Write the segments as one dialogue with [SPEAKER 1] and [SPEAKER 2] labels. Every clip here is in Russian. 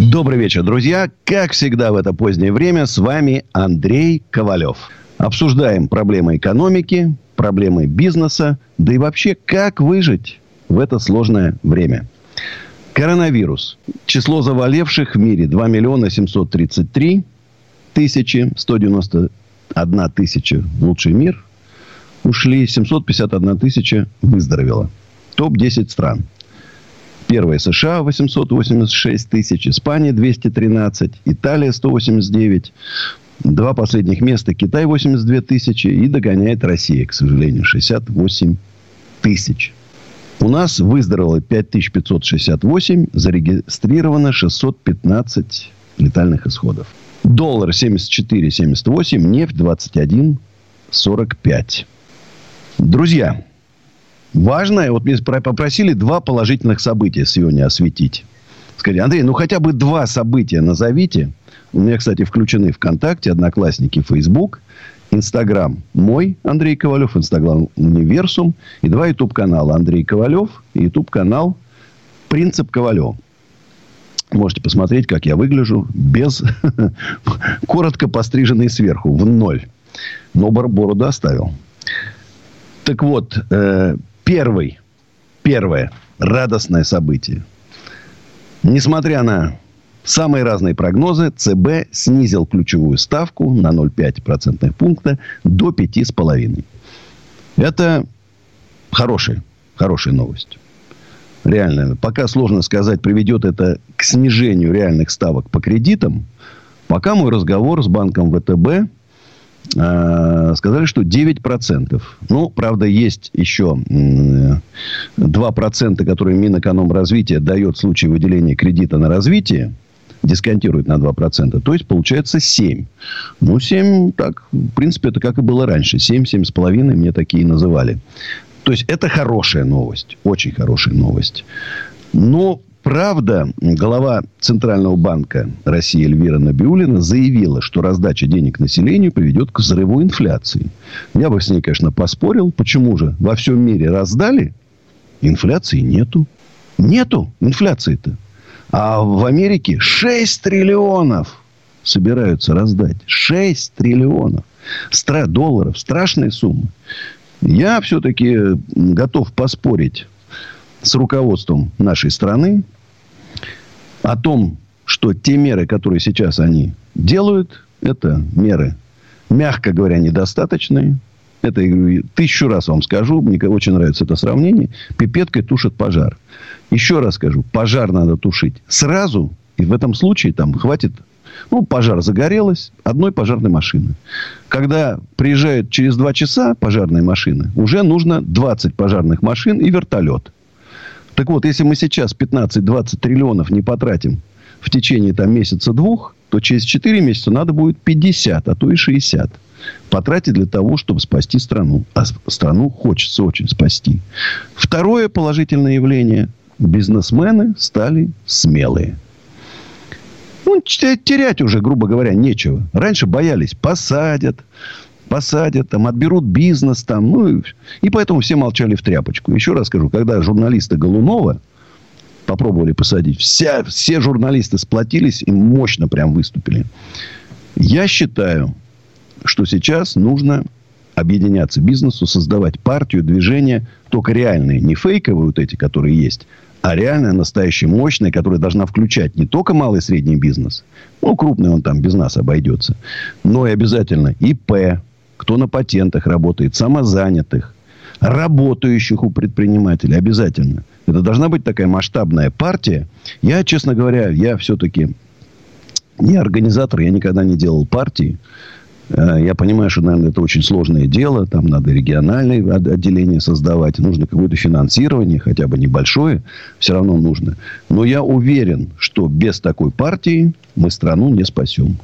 [SPEAKER 1] Добрый вечер, друзья. Как всегда в это позднее время с вами Андрей Ковалев. Обсуждаем проблемы экономики, проблемы бизнеса, да и вообще, как выжить в это сложное время. Коронавирус. Число заболевших в мире 2 миллиона 733 тысячи, 191 тысяча лучший мир ушли, 751 тысяча выздоровела. Топ-10 стран. Первая США 886 тысяч, Испания 213, Италия 189. Два последних места Китай 82 тысячи и догоняет Россия, к сожалению, 68 тысяч. У нас выздоровело 5568, зарегистрировано 615 летальных исходов. Доллар 74,78, нефть 21,45. Друзья, важное, вот меня попросили два положительных события сегодня осветить. Сказали, Андрей, ну хотя бы два события назовите. У меня, кстати, включены ВКонтакте, Одноклассники, Фейсбук, Инстаграм мой, Андрей Ковалев, Инстаграм Универсум и два YouTube-канала Андрей Ковалев и YouTube-канал Принцип Ковалев. Можете посмотреть, как я выгляжу без коротко постриженный сверху в ноль. Но бороду оставил. Так вот, э, первый, первое радостное событие. Несмотря на самые разные прогнозы, ЦБ снизил ключевую ставку на 0,5 процентных пункта до 5,5. Это хорошая, хорошая новость. Реально. Пока сложно сказать, приведет это к снижению реальных ставок по кредитам. Пока мой разговор с банком ВТБ сказали, что 9%. Ну, правда, есть еще 2%, которые Минэкономразвития дает в случае выделения кредита на развитие дисконтирует на 2%. То есть, получается 7. Ну, 7, так, в принципе, это как и было раньше. 7, 7,5 мне такие называли. То есть, это хорошая новость. Очень хорошая новость. Но Правда, глава Центрального банка России Эльвира Набиулина заявила, что раздача денег населению приведет к взрыву инфляции. Я бы с ней, конечно, поспорил. Почему же? Во всем мире раздали, инфляции нету. Нету инфляции-то. А в Америке 6 триллионов собираются раздать. 6 триллионов Стра долларов. Страшная сумма. Я все-таки готов поспорить с руководством нашей страны о том, что те меры, которые сейчас они делают, это меры, мягко говоря, недостаточные. Это, тысячу раз вам скажу, мне очень нравится это сравнение. Пипеткой тушит пожар. Еще раз скажу, пожар надо тушить сразу. И в этом случае там хватит ну, пожар загорелась одной пожарной машины. Когда приезжает через два часа пожарная машина, уже нужно 20 пожарных машин и вертолет. Так вот, если мы сейчас 15-20 триллионов не потратим в течение там, месяца-двух, то через 4 месяца надо будет 50, а то и 60 потратить для того, чтобы спасти страну. А страну хочется очень спасти. Второе положительное явление. Бизнесмены стали смелые. Ну, терять уже, грубо говоря, нечего. Раньше боялись, посадят, посадят, там, отберут бизнес, там, ну, и поэтому все молчали в тряпочку. Еще раз скажу, когда журналисты Голунова попробовали посадить, вся, все журналисты сплотились и мощно прям выступили. Я считаю, что сейчас нужно объединяться бизнесу, создавать партию, движение, только реальные, не фейковые вот эти, которые есть, а реальная, настоящая, мощная, которая должна включать не только малый и средний бизнес, ну, крупный он там без нас обойдется, но и обязательно ИП, кто на патентах работает, самозанятых, работающих у предпринимателей. Обязательно. Это должна быть такая масштабная партия. Я, честно говоря, я все-таки не организатор, я никогда не делал партии. Э, я понимаю, что, наверное, это очень сложное дело. Там надо региональное отделение создавать. Нужно какое-то финансирование, хотя бы небольшое. Все равно нужно. Но я уверен, что без такой партии мы страну не спасем.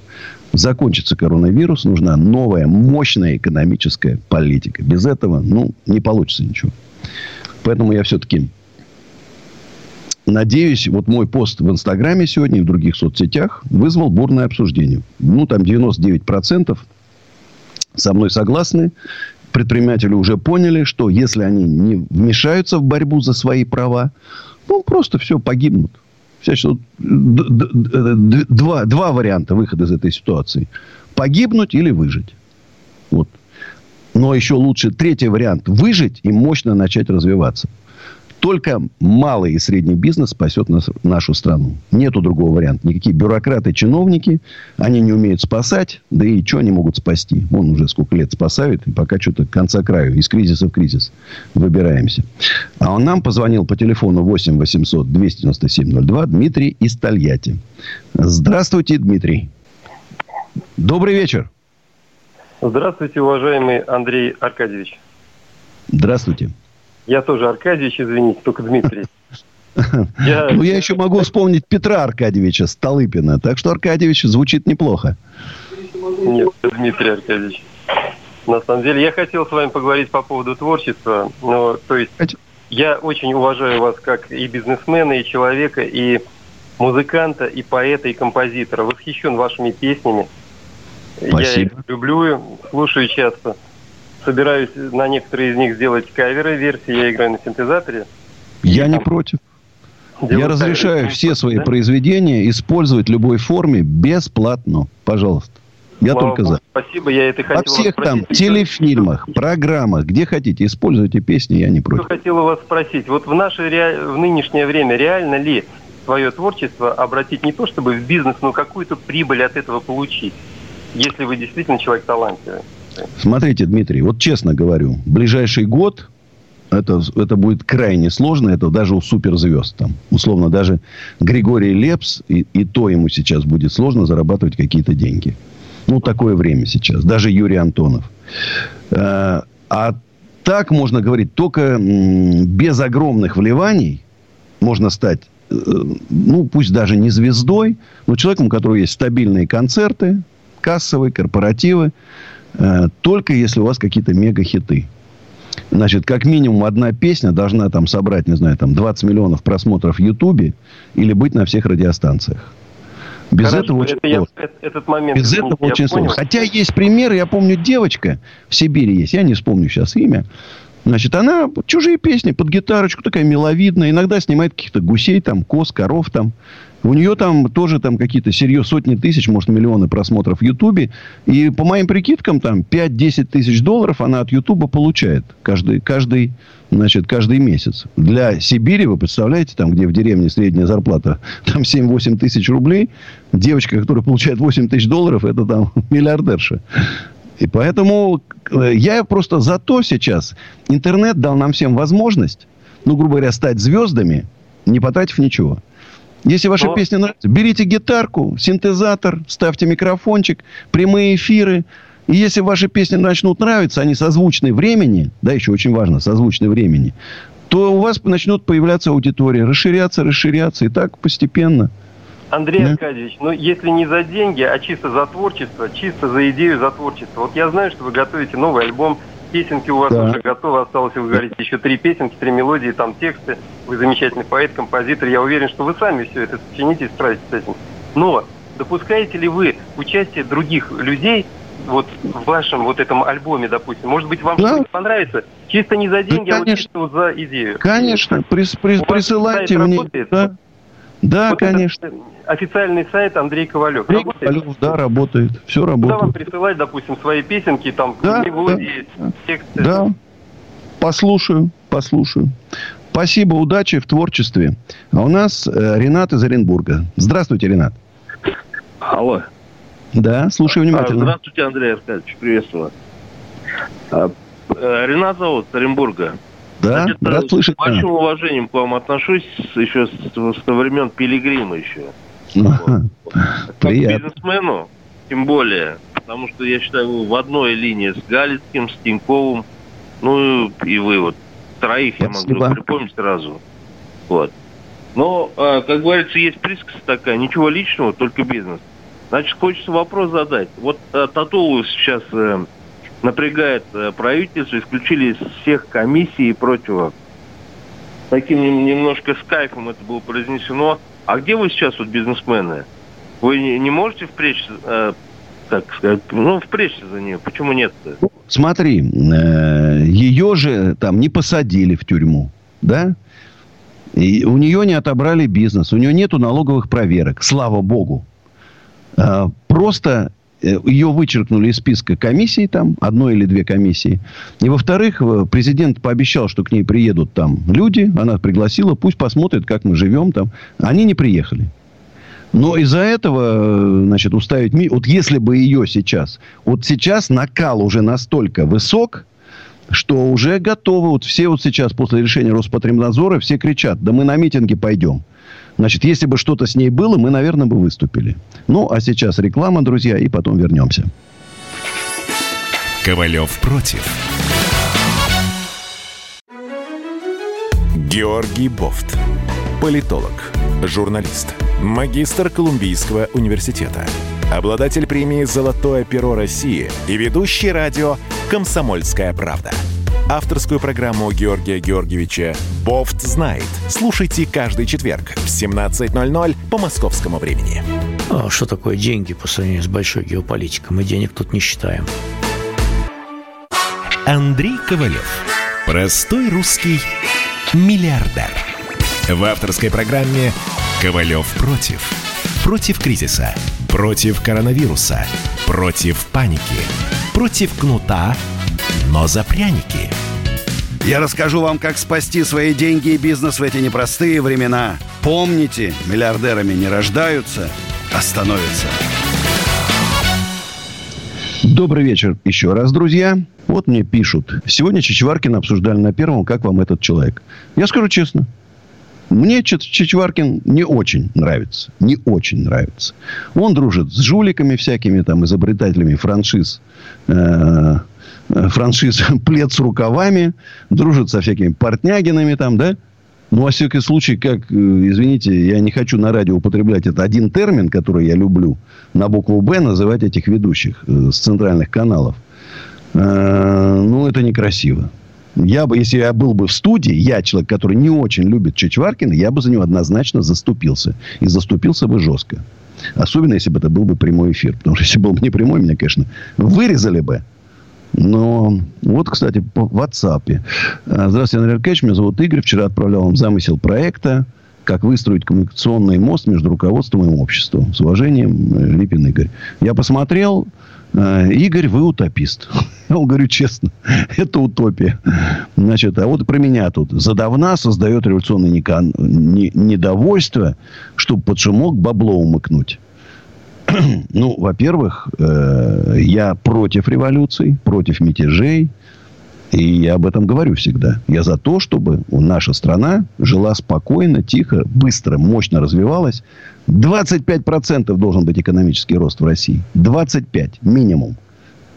[SPEAKER 1] Закончится коронавирус, нужна новая, мощная экономическая политика. Без этого, ну, не получится ничего. Поэтому я все-таки надеюсь, вот мой пост в Инстаграме сегодня и в других соцсетях вызвал бурное обсуждение. Ну, там 99% со мной согласны. Предприниматели уже поняли, что если они не вмешаются в борьбу за свои права, ну, просто все, погибнут. Сейчас два, два варианта выхода из этой ситуации. Погибнуть или выжить. Вот. Но еще лучше третий вариант. Выжить и мощно начать развиваться. Только малый и средний бизнес спасет нас, нашу страну. Нету другого варианта. Никакие бюрократы, чиновники, они не умеют спасать. Да и что они могут спасти? Он уже сколько лет спасает, и пока что-то конца краю. Из кризиса в кризис выбираемся. А он нам позвонил по телефону 8 800 297 02 Дмитрий из Тольятти. Здравствуйте, Дмитрий. Добрый вечер.
[SPEAKER 2] Здравствуйте, уважаемый Андрей Аркадьевич.
[SPEAKER 1] Здравствуйте.
[SPEAKER 2] Я тоже Аркадьевич, извините, только Дмитрий.
[SPEAKER 1] Я... Ну, я еще могу вспомнить Петра Аркадьевича Столыпина. Так что Аркадьевич звучит неплохо.
[SPEAKER 2] Нет, Дмитрий Аркадьевич. На самом деле, я хотел с вами поговорить по поводу творчества. Но, то есть, я очень уважаю вас как и бизнесмена, и человека, и музыканта, и поэта, и композитора. Восхищен вашими песнями. Спасибо. Я их люблю, слушаю часто собираюсь на некоторые из них сделать каверы версии. Я играю на синтезаторе.
[SPEAKER 1] Я не против. Я разрешаю все свои да? произведения использовать в любой форме бесплатно. Пожалуйста. Я Слава только за.
[SPEAKER 2] Спасибо, я это хотел
[SPEAKER 1] Во всех там телефильмах, программах, где хотите, используйте песни, я не против.
[SPEAKER 2] Что хотел у вас спросить. Вот в наше ре... в нынешнее время реально ли свое творчество обратить не то чтобы в бизнес, но какую-то прибыль от этого получить, если вы действительно человек талантливый?
[SPEAKER 1] Смотрите, Дмитрий, вот честно говорю, ближайший год это, это будет крайне сложно. Это даже у суперзвезд. Там, условно, даже Григорий Лепс, и, и то ему сейчас будет сложно зарабатывать какие-то деньги. Ну, такое время сейчас. Даже Юрий Антонов. А, а так можно говорить, только без огромных вливаний можно стать, э, ну, пусть даже не звездой, но человеком, у которого есть стабильные концерты, кассовые, корпоративы, только если у вас какие-то мега-хиты. Значит, как минимум одна песня должна там собрать, не знаю, там 20 миллионов просмотров в Ютубе или быть на всех радиостанциях. Без Хорошо, этого очень это сложно. Я, этот момент Без этого очень понял. сложно. Хотя есть примеры, я помню, девочка в Сибири есть, я не вспомню сейчас имя. Значит, она чужие песни под гитарочку, такая миловидная. Иногда снимает каких-то гусей, там, коз, коров там. У нее там тоже там какие-то серьезные сотни тысяч, может, миллионы просмотров в Ютубе. И по моим прикидкам, там 5-10 тысяч долларов она от Ютуба получает каждый, каждый, значит, каждый месяц. Для Сибири, вы представляете, там, где в деревне средняя зарплата, там 7-8 тысяч рублей. Девочка, которая получает 8 тысяч долларов, это там миллиардерша. И поэтому э, я просто за то сейчас. Интернет дал нам всем возможность, ну, грубо говоря, стать звездами, не потратив ничего. Если ваша Но... песня нравится, берите гитарку, синтезатор, ставьте микрофончик, прямые эфиры. И если ваши песни начнут нравиться, они созвучны времени, да, еще очень важно, созвучны времени, то у вас начнут появляться аудитории, расширяться, расширяться, и так постепенно.
[SPEAKER 2] Андрей да? Аркадьевич, ну если не за деньги, а чисто за творчество, чисто за идею, за творчество. Вот я знаю, что вы готовите новый альбом песенки у вас да. уже готовы, осталось, вы говорите, еще три песенки, три мелодии, там тексты. Вы замечательный поэт, композитор. Я уверен, что вы сами все это сочините и справитесь с этим. Но допускаете ли вы участие других людей вот в вашем вот этом альбоме, допустим? Может быть, вам да. что-то понравится? Чисто не за деньги, да,
[SPEAKER 1] а вот
[SPEAKER 2] чисто за идею.
[SPEAKER 1] Конечно, прис, прис, присылайте мне. Да. Да, вот конечно.
[SPEAKER 2] Официальный сайт Андрей Ковалев.
[SPEAKER 1] Андрей работает? Ковалев, да, работает. Все работает. Куда
[SPEAKER 2] вам присылать, допустим, свои песенки, там, да, мелодии,
[SPEAKER 1] да, тексты? Да. Послушаю, послушаю. Спасибо, удачи в творчестве. А у нас э, Ренат из Оренбурга. Здравствуйте, Ренат.
[SPEAKER 3] Алло.
[SPEAKER 1] Да, слушаю внимательно.
[SPEAKER 3] А, здравствуйте, Андрей Аркадьевич, приветствую. А, э, Ренат зовут, Оренбурга.
[SPEAKER 1] Да, Значит, рад слышать.
[SPEAKER 3] С большим уважением к вам отношусь еще с, со времен Пилигрима еще.
[SPEAKER 1] Приятно.
[SPEAKER 3] Как бизнесмену, тем более. потому что я считаю, в одной линии с Галицким, с Тиньковым, ну и вы вот. Троих я могу припомнить сразу. Вот. Но, э, как говорится, есть присказка такая, ничего личного, только бизнес. Значит, хочется вопрос задать. Вот э, Татулу сейчас э, напрягает э, правительство, исключили из всех комиссий и прочего. Таким немножко с кайфом это было произнесено. А где вы сейчас, вот бизнесмены? Вы не, можете впречь, э, так сказать, ну, впречься за нее? Почему нет -то?
[SPEAKER 1] Смотри, э, ее же там не посадили в тюрьму, да? И у нее не отобрали бизнес, у нее нету налоговых проверок, слава богу. А, просто э, ее вычеркнули из списка комиссий, там, одной или две комиссии. И, во-вторых, э, президент пообещал, что к ней приедут там люди. Она пригласила, пусть посмотрят, как мы живем там. Они не приехали. Но из-за этого, э, значит, уставить... Вот если бы ее сейчас... Вот сейчас накал уже настолько высок, что уже готовы, вот все вот сейчас после решения Роспотребнадзора, все кричат, да мы на митинги пойдем. Значит, если бы что-то с ней было, мы, наверное, бы выступили. Ну, а сейчас реклама, друзья, и потом вернемся.
[SPEAKER 4] Ковалев против. Георгий Бофт. Политолог, журналист, магистр Колумбийского университета, обладатель премии «Золотое перо России» и ведущий радио «Комсомольская правда». Авторскую программу Георгия Георгиевича «Бофт знает». Слушайте каждый четверг в 17.00 по московскому времени.
[SPEAKER 5] А что такое деньги по сравнению с большой геополитикой? Мы денег тут не считаем.
[SPEAKER 4] Андрей Ковалев. Простой русский миллиардер. В авторской программе «Ковалев против». Против кризиса. Против коронавируса. Против паники. Против кнута, но за пряники.
[SPEAKER 6] Я расскажу вам, как спасти свои деньги и бизнес в эти непростые времена. Помните, миллиардерами не рождаются, а становятся.
[SPEAKER 1] Добрый вечер еще раз, друзья. Вот мне пишут. Сегодня Чичваркин обсуждали на первом, как вам этот человек. Я скажу честно. Мне Чичваркин не очень нравится. Не очень нравится. Он дружит с жуликами всякими, там, изобретателями франшиз. Э, франшиз плед с рукавами. Дружит со всякими портнягинами там, да? Ну, во всяком случае, как, э, извините, я не хочу на радио употреблять это один термин, который я люблю, на букву «Б» называть этих ведущих э, с центральных каналов. Ну, это некрасиво. Я бы, если я был бы в студии, я человек, который не очень любит Чичваркина, я бы за него однозначно заступился. И заступился бы жестко. Особенно, если бы это был бы прямой эфир. Потому что, если был бы не прямой, меня, конечно, вырезали бы. Но вот, кстати, по WhatsApp. А, здравствуйте, Андрей Аркадьевич. Меня зовут Игорь. Вчера отправлял вам замысел проекта как выстроить коммуникационный мост между руководством и обществом. С уважением, э, Липин Игорь. Я посмотрел, Э, Игорь, вы утопист. Я говорю честно, это утопия. Значит, а вот про меня тут. Задавна создает революционное недовольство, чтобы под шумок бабло умыкнуть. ну, во-первых, э, я против революций, против мятежей. И я об этом говорю всегда. Я за то, чтобы наша страна жила спокойно, тихо, быстро, мощно развивалась. 25% должен быть экономический рост в России. 25 минимум.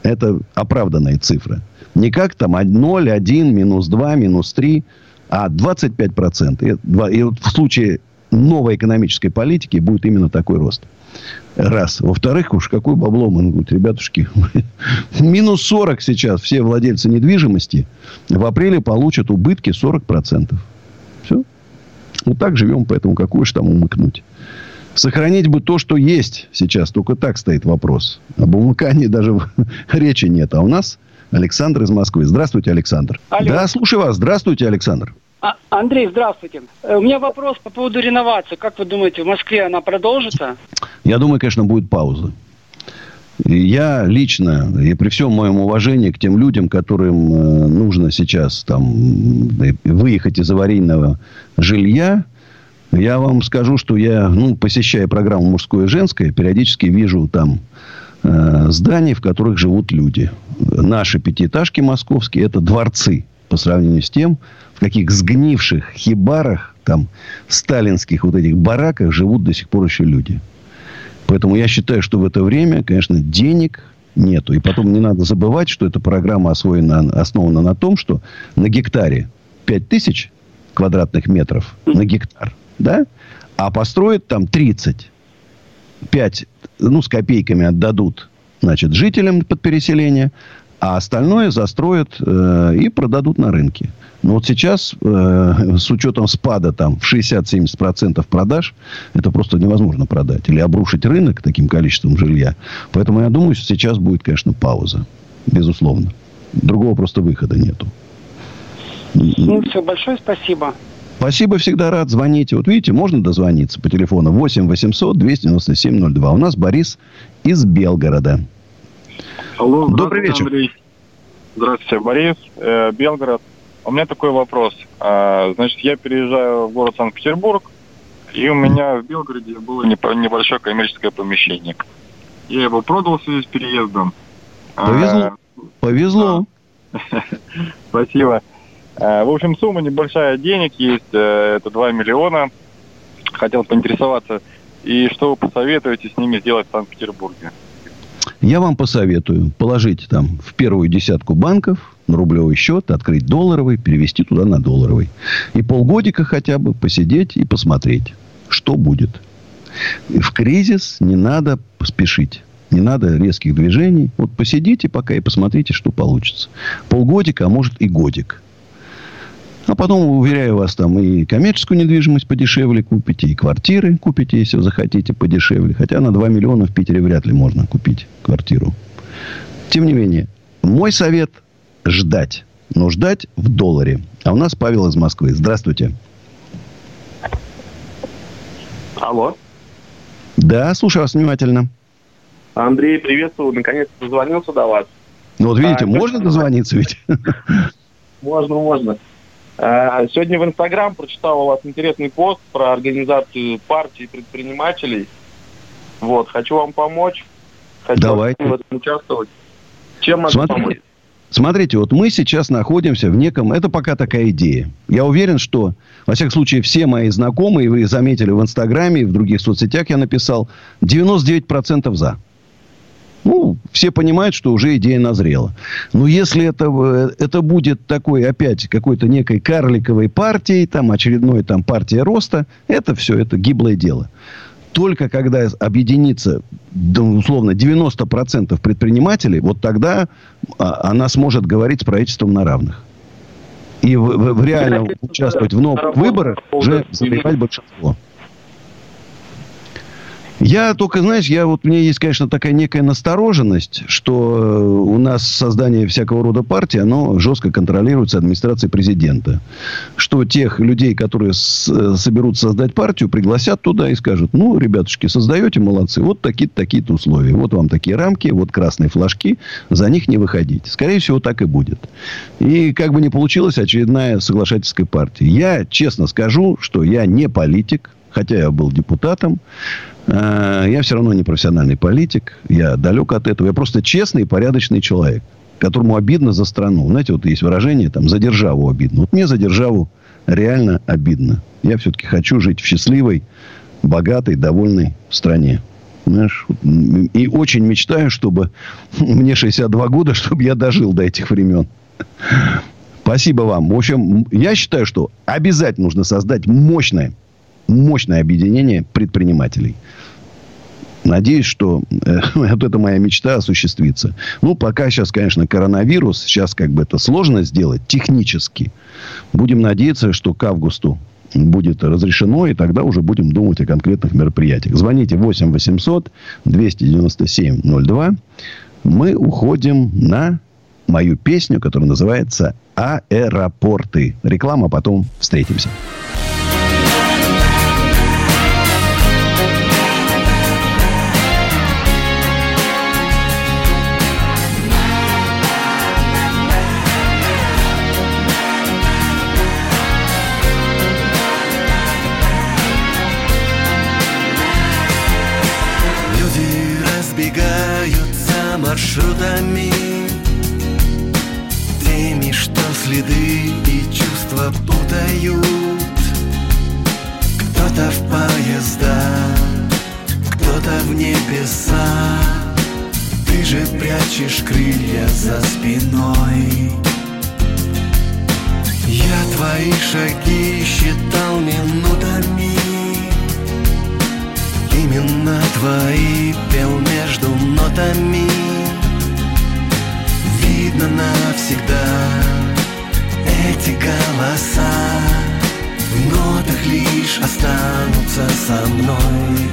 [SPEAKER 1] Это оправданная цифра. Не как там 0, 1, минус 2, минус 3, а 25%. И в случае новой экономической политики будет именно такой рост. Раз. Во-вторых, уж какой бабло мы, говорит, ребятушки, минус 40 сейчас все владельцы недвижимости в апреле получат убытки 40%. Все. Вот так живем, поэтому какую же там умыкнуть. Сохранить бы то, что есть сейчас. Только так стоит вопрос. Об умыкании даже речи нет. А у нас Александр из Москвы. Здравствуйте, Александр. Алло. Да, слушаю вас. Здравствуйте, Александр.
[SPEAKER 7] А, Андрей, здравствуйте. Э, у меня вопрос по поводу реновации. Как вы думаете, в Москве она продолжится?
[SPEAKER 1] Я думаю, конечно, будет пауза. Я лично, и при всем моем уважении к тем людям, которым э, нужно сейчас там выехать из аварийного жилья, я вам скажу, что я, ну, посещая программу «Мужское и женское», периодически вижу там э, здания, в которых живут люди. Наши пятиэтажки московские – это дворцы по сравнению с тем, в каких сгнивших хибарах, там, сталинских вот этих бараках живут до сих пор еще люди. Поэтому я считаю, что в это время, конечно, денег нету. И потом не надо забывать, что эта программа освоена, основана на том, что на гектаре 5 тысяч квадратных метров на гектар, да? А построят там 30. 5, ну, с копейками отдадут, значит, жителям под переселение, а остальное застроят э, и продадут на рынке. Но вот сейчас, э, с учетом спада там в 60-70% продаж, это просто невозможно продать. Или обрушить рынок таким количеством жилья. Поэтому я думаю, что сейчас будет, конечно, пауза. Безусловно. Другого просто выхода нету.
[SPEAKER 7] Ну, все, большое спасибо.
[SPEAKER 1] Спасибо, всегда рад. Звоните. Вот видите, можно дозвониться по телефону 8 800 297 02. У нас Борис из Белгорода.
[SPEAKER 8] Алло, Добрый вечер. Андрей. Здравствуйте, Борис, э, Белгород. У меня такой вопрос. А, значит, я переезжаю в город Санкт-Петербург, и у меня в Белгороде было небольшое коммерческое помещение. Я его продал в связи с переездом.
[SPEAKER 1] Повезло. А, Повезло.
[SPEAKER 8] Спасибо. А, в общем, сумма небольшая денег есть, э, это 2 миллиона. Хотел поинтересоваться, и что вы посоветуете с ними сделать в Санкт-Петербурге?
[SPEAKER 1] Я вам посоветую положить там в первую десятку банков на рублевый счет, открыть долларовый, перевести туда на долларовый. И полгодика хотя бы посидеть и посмотреть, что будет. В кризис не надо спешить. Не надо резких движений. Вот посидите пока и посмотрите, что получится. Полгодика, а может и годик. А потом, уверяю вас, там и коммерческую недвижимость подешевле купите, и квартиры купите, если захотите, подешевле. Хотя на 2 миллиона в Питере вряд ли можно купить квартиру. Тем не менее, мой совет – ждать. Но ждать в долларе. А у нас Павел из Москвы. Здравствуйте.
[SPEAKER 9] Алло.
[SPEAKER 1] Да, слушаю вас внимательно.
[SPEAKER 9] Андрей, приветствую. Наконец-то дозвонился до вас.
[SPEAKER 1] Ну, вот видите, а, можно дозвониться ведь?
[SPEAKER 9] Можно, можно. А, сегодня в Инстаграм прочитал у вас интересный пост про организацию партий предпринимателей. Вот, хочу вам помочь.
[SPEAKER 1] Хочу Давайте.
[SPEAKER 9] в этом участвовать. Чем могу
[SPEAKER 1] Смотрите. помочь? Смотрите, вот мы сейчас находимся в неком... Это пока такая идея. Я уверен, что, во всяком случае, все мои знакомые, вы заметили в Инстаграме и в других соцсетях я написал, 99% за. Ну, все понимают, что уже идея назрела. Но если это, э, это будет такой, опять, какой-то некой карликовой партией, там, очередной там партия роста, это все, это гиблое дело. Только когда объединится, условно, 90% предпринимателей, вот тогда а, она сможет говорить с правительством на равных. И в, в, в реально участвовать в новых выборах уже занимать большинство. Я только, знаешь, я вот, у меня есть, конечно, такая некая настороженность, что э, у нас создание всякого рода партии, оно жестко контролируется администрацией президента. Что тех людей, которые с, э, соберут создать партию, пригласят туда и скажут, ну, ребятушки, создаете, молодцы, вот такие-то, такие-то условия. Вот вам такие рамки, вот красные флажки, за них не выходить. Скорее всего, так и будет. И как бы не получилась очередная соглашательская партия. Я честно скажу, что я не политик, хотя я был депутатом. Э, я все равно не профессиональный политик. Я далек от этого. Я просто честный и порядочный человек, которому обидно за страну. Знаете, вот есть выражение, там, за державу обидно. Вот мне за державу реально обидно. Я все-таки хочу жить в счастливой, богатой, довольной стране. Знаешь, и очень мечтаю, чтобы мне 62 года, чтобы я дожил до этих времен. Спасибо вам. В общем, я считаю, что обязательно нужно создать мощное мощное объединение предпринимателей. Надеюсь, что э, вот эта моя мечта осуществится. Ну, пока сейчас, конечно, коронавирус. Сейчас как бы это сложно сделать технически. Будем надеяться, что к августу будет разрешено, и тогда уже будем думать о конкретных мероприятиях. Звоните 8 800 297 02. Мы уходим на мою песню, которая называется «Аэропорты». Реклама, потом встретимся.
[SPEAKER 10] Маршрутами. Теми, что следы и чувства путают. Кто-то в поезда, кто-то в небеса Ты же прячешь крылья за спиной. Я твои шаги считал минутами. Именно твои пел между нотами Видно навсегда. Эти голоса В нотах лишь останутся со мной.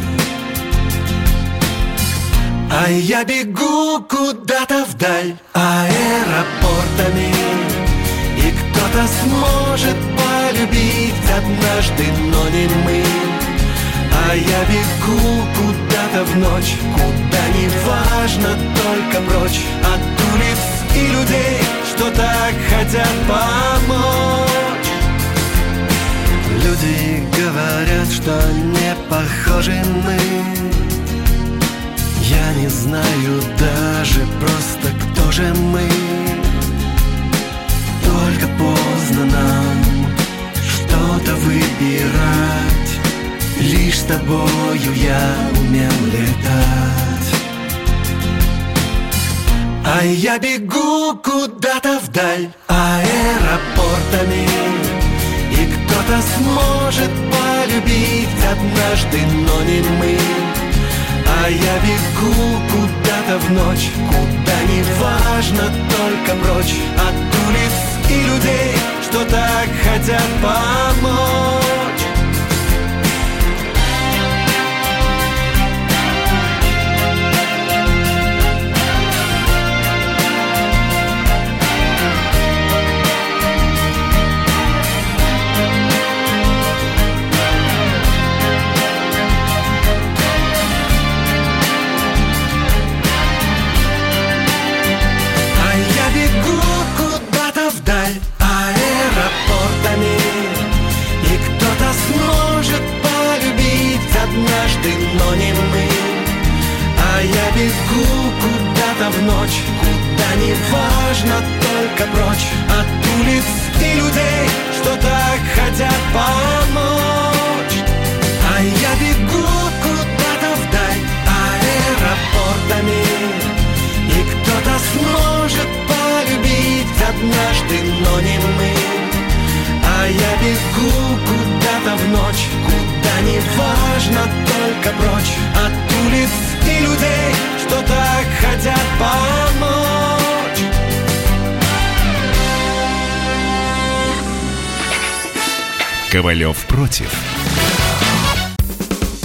[SPEAKER 10] А я бегу куда-то вдаль аэропортами И кто-то сможет полюбить однажды, но не мы. А я бегу куда-то в ночь Куда не важно, только прочь. От улиц и людей, что так хотят помочь. Люди говорят, что не похожи мы. Я не знаю даже просто, кто же мы. Только поздно нам что-то выбирать Лишь с тобою А я бегу куда-то вдаль аэропортами. И кто-то сможет полюбить однажды, но не мы. А я бегу куда-то в ночь Куда не важно, только прочь От улиц и людей, что так хотят помочь в ночь. Куда не важно, только прочь. От улиц и людей, что так хотят помочь. А я бегу куда-то вдаль аэропортами. И кто-то сможет полюбить однажды, но не мы. А я бегу куда-то в ночь. Куда не важно, только прочь. От улиц людей, что так хотят помочь.
[SPEAKER 4] Ковалев против.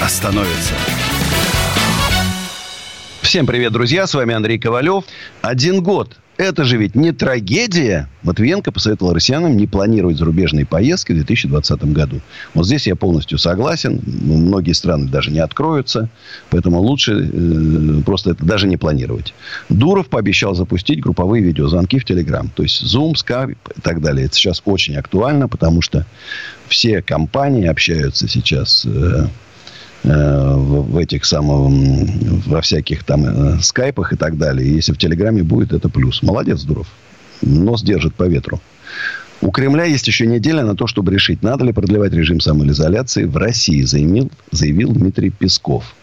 [SPEAKER 6] остановится.
[SPEAKER 1] Всем привет, друзья. С вами Андрей Ковалев. Один год. Это же ведь не трагедия. Матвиенко посоветовал россиянам не планировать зарубежные поездки в 2020 году. Вот здесь я полностью согласен. Многие страны даже не откроются. Поэтому лучше э, просто это даже не планировать. Дуров пообещал запустить групповые видеозвонки в Телеграм. То есть Zoom, Skype и так далее. Это сейчас очень актуально, потому что все компании общаются сейчас... Э, в, в этих самых, во всяких там э, скайпах и так далее. Если в Телеграме будет, это плюс. Молодец, Дуров. Нос держит по ветру. У Кремля есть еще неделя на то, чтобы решить, надо ли продлевать режим самоизоляции в России, заявил, заявил Дмитрий Песков.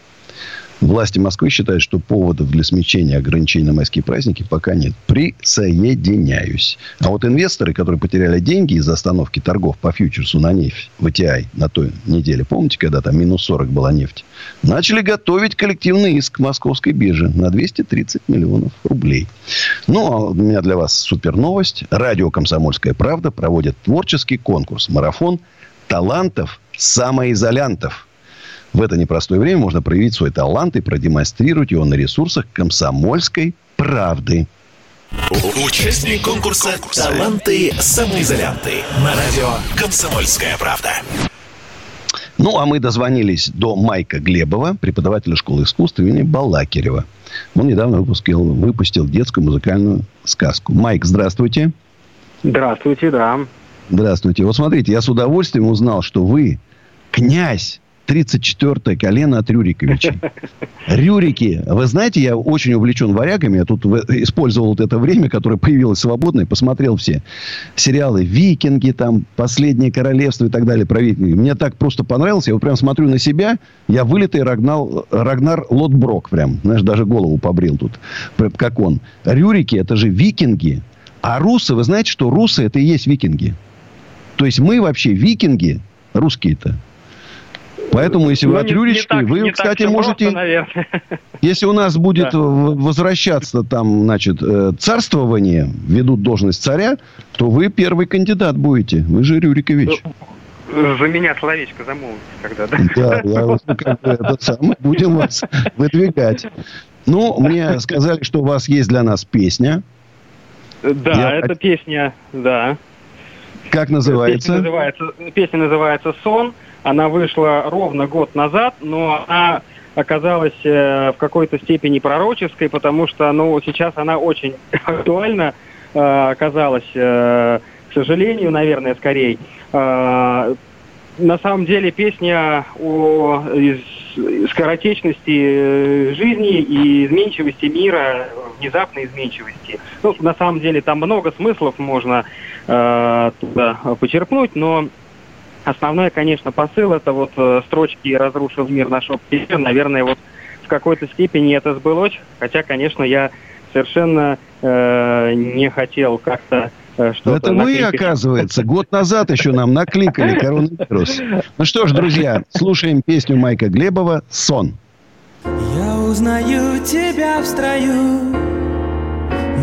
[SPEAKER 1] Власти Москвы считают, что поводов для смягчения ограничений на майские праздники пока нет. Присоединяюсь. А вот инвесторы, которые потеряли деньги из-за остановки торгов по фьючерсу на нефть в ATI на той неделе, помните, когда там минус 40 была нефть, начали готовить коллективный иск московской бирже на 230 миллионов рублей. Ну, а у меня для вас супер новость. Радио «Комсомольская правда» проводит творческий конкурс «Марафон талантов самоизолянтов». В это непростое время можно проявить свой талант и продемонстрировать его на ресурсах комсомольской правды.
[SPEAKER 4] Участник конкурса «Таланты самоизолянты» на радио «Комсомольская правда».
[SPEAKER 1] Ну, а мы дозвонились до Майка Глебова, преподавателя школы искусств имени Балакирева. Он недавно выпустил, выпустил детскую музыкальную сказку. Майк, здравствуйте.
[SPEAKER 11] Здравствуйте, да.
[SPEAKER 1] Здравствуйте. Вот смотрите, я с удовольствием узнал, что вы князь 34-е колено от Рюриковича. Рюрики. Вы знаете, я очень увлечен варягами. Я тут использовал вот это время, которое появилось свободное. Посмотрел все сериалы «Викинги», там «Последнее королевство» и так далее про викинги. Мне так просто понравилось. Я вот прям смотрю на себя. Я вылитый Рагнар, Рагнар Лотброк прям. Знаешь, даже голову побрил тут. Как он. Рюрики – это же викинги. А русы, вы знаете, что русы – это и есть викинги. То есть мы вообще викинги, русские-то, Поэтому, если ну, вы от Рюрички, вы, не кстати, можете... Просто, если у нас будет да. возвращаться там, значит, э, царствование, ведут должность царя, то вы первый кандидат будете. Вы же Рюрикович.
[SPEAKER 11] Ну, за меня словечко замолвите тогда, да?
[SPEAKER 1] Да, я вот как бы этот самый, будем вас выдвигать. Ну, мне сказали, что у вас есть для нас песня.
[SPEAKER 11] Да, я... эта песня, да.
[SPEAKER 1] Как называется?
[SPEAKER 11] Песня называется, песня называется «Сон». Она вышла ровно год назад, но она оказалась э, в какой-то степени пророческой, потому что ну, сейчас она очень актуальна э, оказалась, э, к сожалению, наверное, скорее. На самом деле песня о скоротечности жизни и изменчивости мира, внезапной изменчивости. Ну, на самом деле там много смыслов можно э, туда почерпнуть, но Основной, конечно, посыл это вот э, строчки «Разрушил мир нашего птица». Наверное, вот в какой-то степени это сбылось. Хотя, конечно, я совершенно э, не хотел как-то
[SPEAKER 1] э, что Это вы, оказывается, год назад еще нам накликали коронавирус. Ну что ж, друзья, слушаем песню Майка Глебова «Сон».
[SPEAKER 12] Я узнаю тебя в строю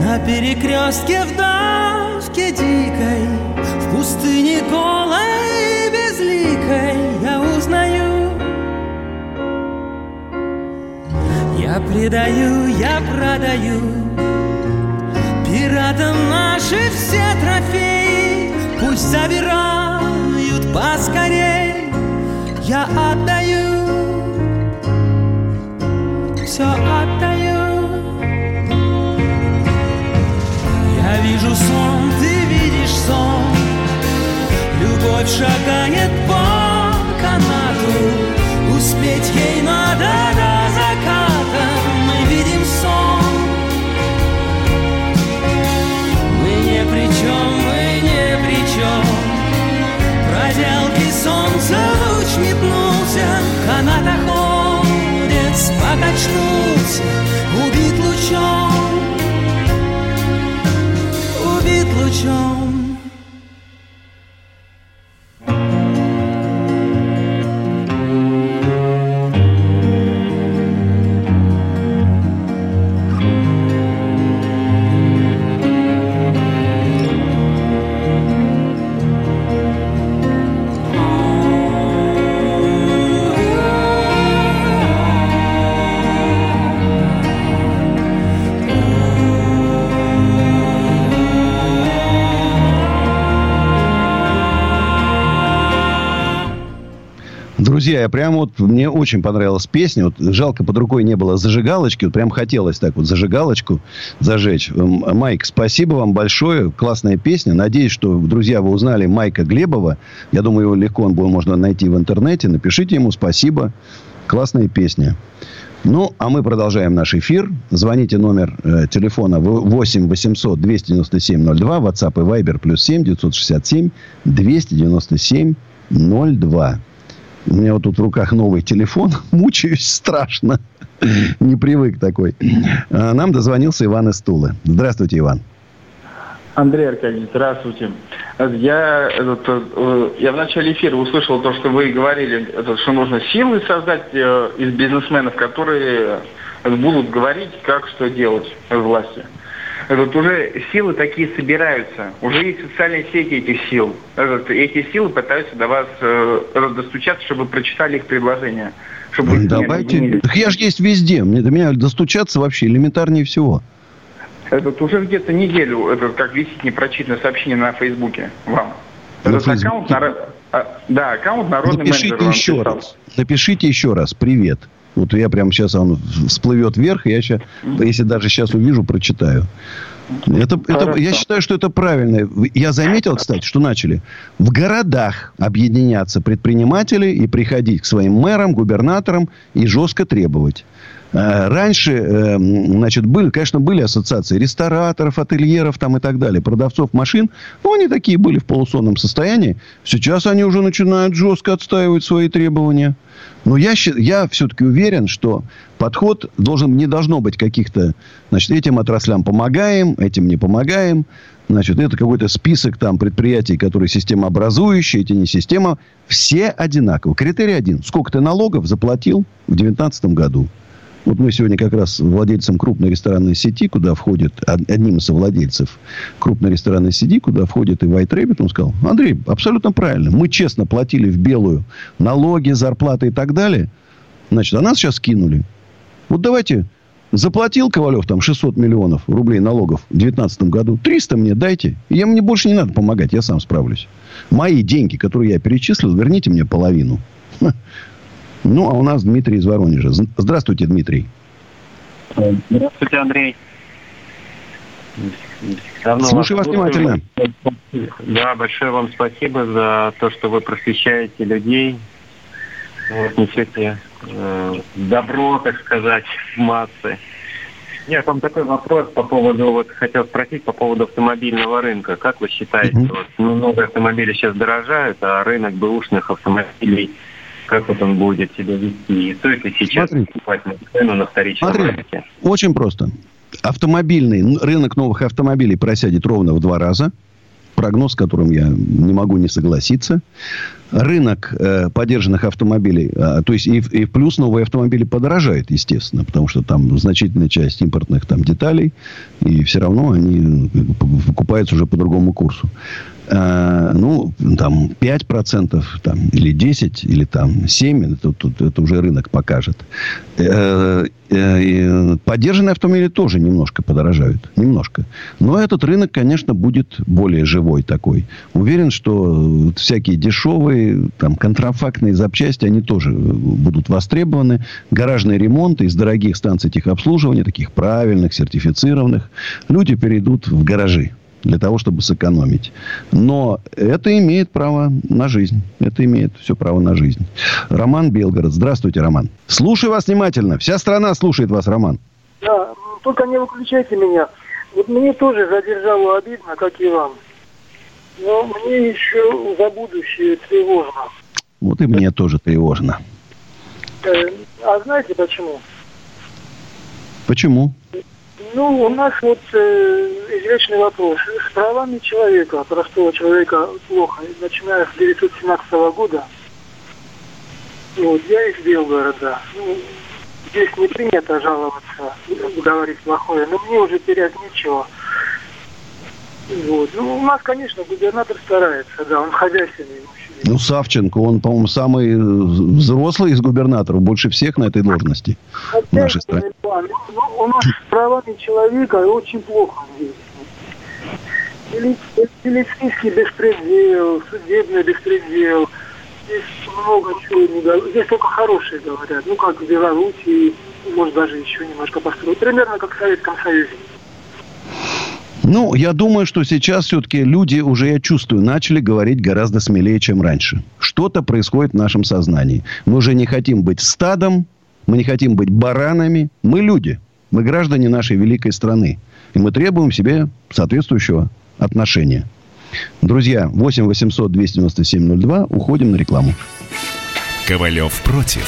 [SPEAKER 12] На перекрестке в давке дикой В пустыне голой Я предаю, я продаю. Пиратам наши все трофеи. Пусть забирают поскорей. Я отдаю. Все отдаю. Я вижу сон, ты видишь сон. Любовь шагает по канату. Успеть ей надо при чем, не при чем Проделки солнца луч метнулся Канат охотец покачнулся Убит лучом. Убит лучом
[SPEAKER 1] Друзья, я прям вот, мне очень понравилась песня. Вот жалко, под рукой не было зажигалочки. Вот прям хотелось так вот зажигалочку зажечь. Майк, спасибо вам большое. Классная песня. Надеюсь, что, друзья, вы узнали Майка Глебова. Я думаю, его легко он можно найти в интернете. Напишите ему спасибо. Классная песня. Ну, а мы продолжаем наш эфир. Звоните номер э, телефона 8 800 297 02. WhatsApp и Viber плюс 7 967 297 02. У меня вот тут в руках новый телефон. Мучаюсь страшно. Не привык такой. А, нам дозвонился Иван из Тулы. Здравствуйте, Иван.
[SPEAKER 13] Андрей Аркадьевич, здравствуйте. Я, этот, э, я в начале эфира услышал то, что вы говорили, что нужно силы создать э, из бизнесменов, которые будут говорить, как что делать в власти. Этот, уже силы такие собираются. Уже есть социальные сети этих сил. Этот, эти силы пытаются до вас э, достучаться, чтобы прочитали их предложения. Чтобы
[SPEAKER 1] Давайте. Так я же есть везде. Мне до меня достучаться вообще элементарнее всего.
[SPEAKER 13] Этот уже где-то неделю, это как висит непрочитанное сообщение на Фейсбуке вам. На этот аккаунт, а, да, аккаунт народный
[SPEAKER 1] Напишите менеджер еще раз. Напишите еще раз. Привет. Вот я прямо сейчас он всплывет вверх, я сейчас, если даже сейчас увижу, прочитаю. Это, это, я считаю, что это правильно. Я заметил, кстати, что начали в городах объединяться предприниматели и приходить к своим мэрам, губернаторам и жестко требовать. Э, раньше, эм, значит, были, конечно, были ассоциации рестораторов, ательеров там и так далее, продавцов машин. Но они такие были в полусонном состоянии. Сейчас они уже начинают жестко отстаивать свои требования. Но я, я все-таки уверен, что подход должен, не должно быть каких-то... Значит, этим отраслям помогаем, этим не помогаем. Значит, это какой-то список там предприятий, которые системообразующие, эти не система. Все одинаковые. Критерий один. Сколько ты налогов заплатил в 2019 году? Вот мы сегодня как раз владельцем крупной ресторанной сети, куда входит, одним из совладельцев крупной ресторанной сети, куда входит и White Rabbit, он сказал, Андрей, абсолютно правильно. Мы честно платили в белую налоги, зарплаты и так далее. Значит, а нас сейчас кинули. Вот давайте Заплатил Ковалев там 600 миллионов рублей налогов в 2019 году. 300 мне дайте. И мне больше не надо помогать. Я сам справлюсь. Мои деньги, которые я перечислил, верните мне половину. Ну, а у нас Дмитрий из Воронежа. Здравствуйте, Дмитрий.
[SPEAKER 14] Здравствуйте, Андрей.
[SPEAKER 1] Давно Слушаю вас, внимательно.
[SPEAKER 14] Да, большое вам спасибо за то, что вы просвещаете людей, вот, несете э, добро, так сказать, в массы. Нет, вам такой вопрос по поводу, вот хотел спросить по поводу автомобильного рынка. Как вы считаете, mm-hmm. вот, ну, много автомобилей сейчас дорожают, а рынок бэушных автомобилей как вот он будет себя вести, и стоит ли сейчас Смотри. покупать на цену на вторичном Смотри. рынке?
[SPEAKER 1] Очень просто. Автомобильный рынок новых автомобилей просядет ровно в два раза. Прогноз, с которым я не могу не согласиться. Рынок э, подержанных автомобилей, э, то есть и, и плюс новые автомобили подорожают, естественно, потому что там значительная часть импортных там деталей, и все равно они покупаются уже по другому курсу. Э, ну, там, 5%, там, или 10, или там 7%, это, это, это уже рынок покажет. Э, э, поддержанные автомобили тоже немножко подорожают. Немножко. Но этот рынок, конечно, будет более живой такой. Уверен, что всякие дешевые, там, контрафактные запчасти, они тоже будут востребованы. Гаражные ремонты из дорогих станций техобслуживания, таких правильных, сертифицированных, люди перейдут в гаражи для того, чтобы сэкономить. Но это имеет право на жизнь. Это имеет все право на жизнь. Роман Белгород. Здравствуйте, Роман. Слушаю вас внимательно. Вся страна слушает вас, Роман.
[SPEAKER 15] Да, только не выключайте меня. Вот мне тоже задержало обидно, как и вам. Но мне еще за будущее тревожно.
[SPEAKER 1] Вот и мне тоже тревожно.
[SPEAKER 15] Э, а знаете почему?
[SPEAKER 1] Почему?
[SPEAKER 15] Ну, у нас вот э, извечный вопрос. С правами человека, простого человека, плохо. Начиная с 1917 года, вот, я из Белгорода. Ну, здесь не принято жаловаться, говорить плохое, но мне уже терять нечего. Вот. Ну, у нас, конечно, губернатор старается, да, он хозяйственный
[SPEAKER 1] ну, Савченко, он, по-моему, самый э, взрослый из губернаторов, больше всех на этой должности
[SPEAKER 15] Опять в нашей стране. Ну, у нас с правами человека очень плохо здесь. Милицейский беспредел, судебный беспредел. Здесь много чего не говорят. Здесь только хорошие говорят. Ну, как в Беларуси, может, даже еще немножко построить. Примерно как в Советском Союзе.
[SPEAKER 1] Ну, я думаю, что сейчас все-таки люди, уже я чувствую, начали говорить гораздо смелее, чем раньше. Что-то происходит в нашем сознании. Мы уже не хотим быть стадом, мы не хотим быть баранами. Мы люди. Мы граждане нашей великой страны. И мы требуем себе соответствующего отношения. Друзья, 8 800 297 02. Уходим на рекламу.
[SPEAKER 4] Ковалев против.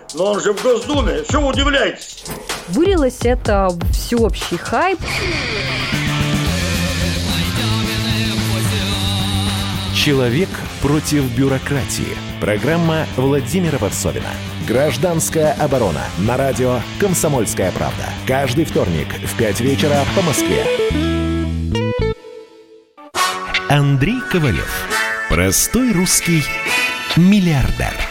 [SPEAKER 16] Но он же в Госдуме. Что вы удивляетесь?
[SPEAKER 17] Вылилось это всеобщий хайп.
[SPEAKER 4] Человек против бюрократии. Программа Владимира Варсовина. Гражданская оборона. На радио «Комсомольская правда». Каждый вторник в 5 вечера по Москве. Андрей Ковалев. Простой русский миллиардер.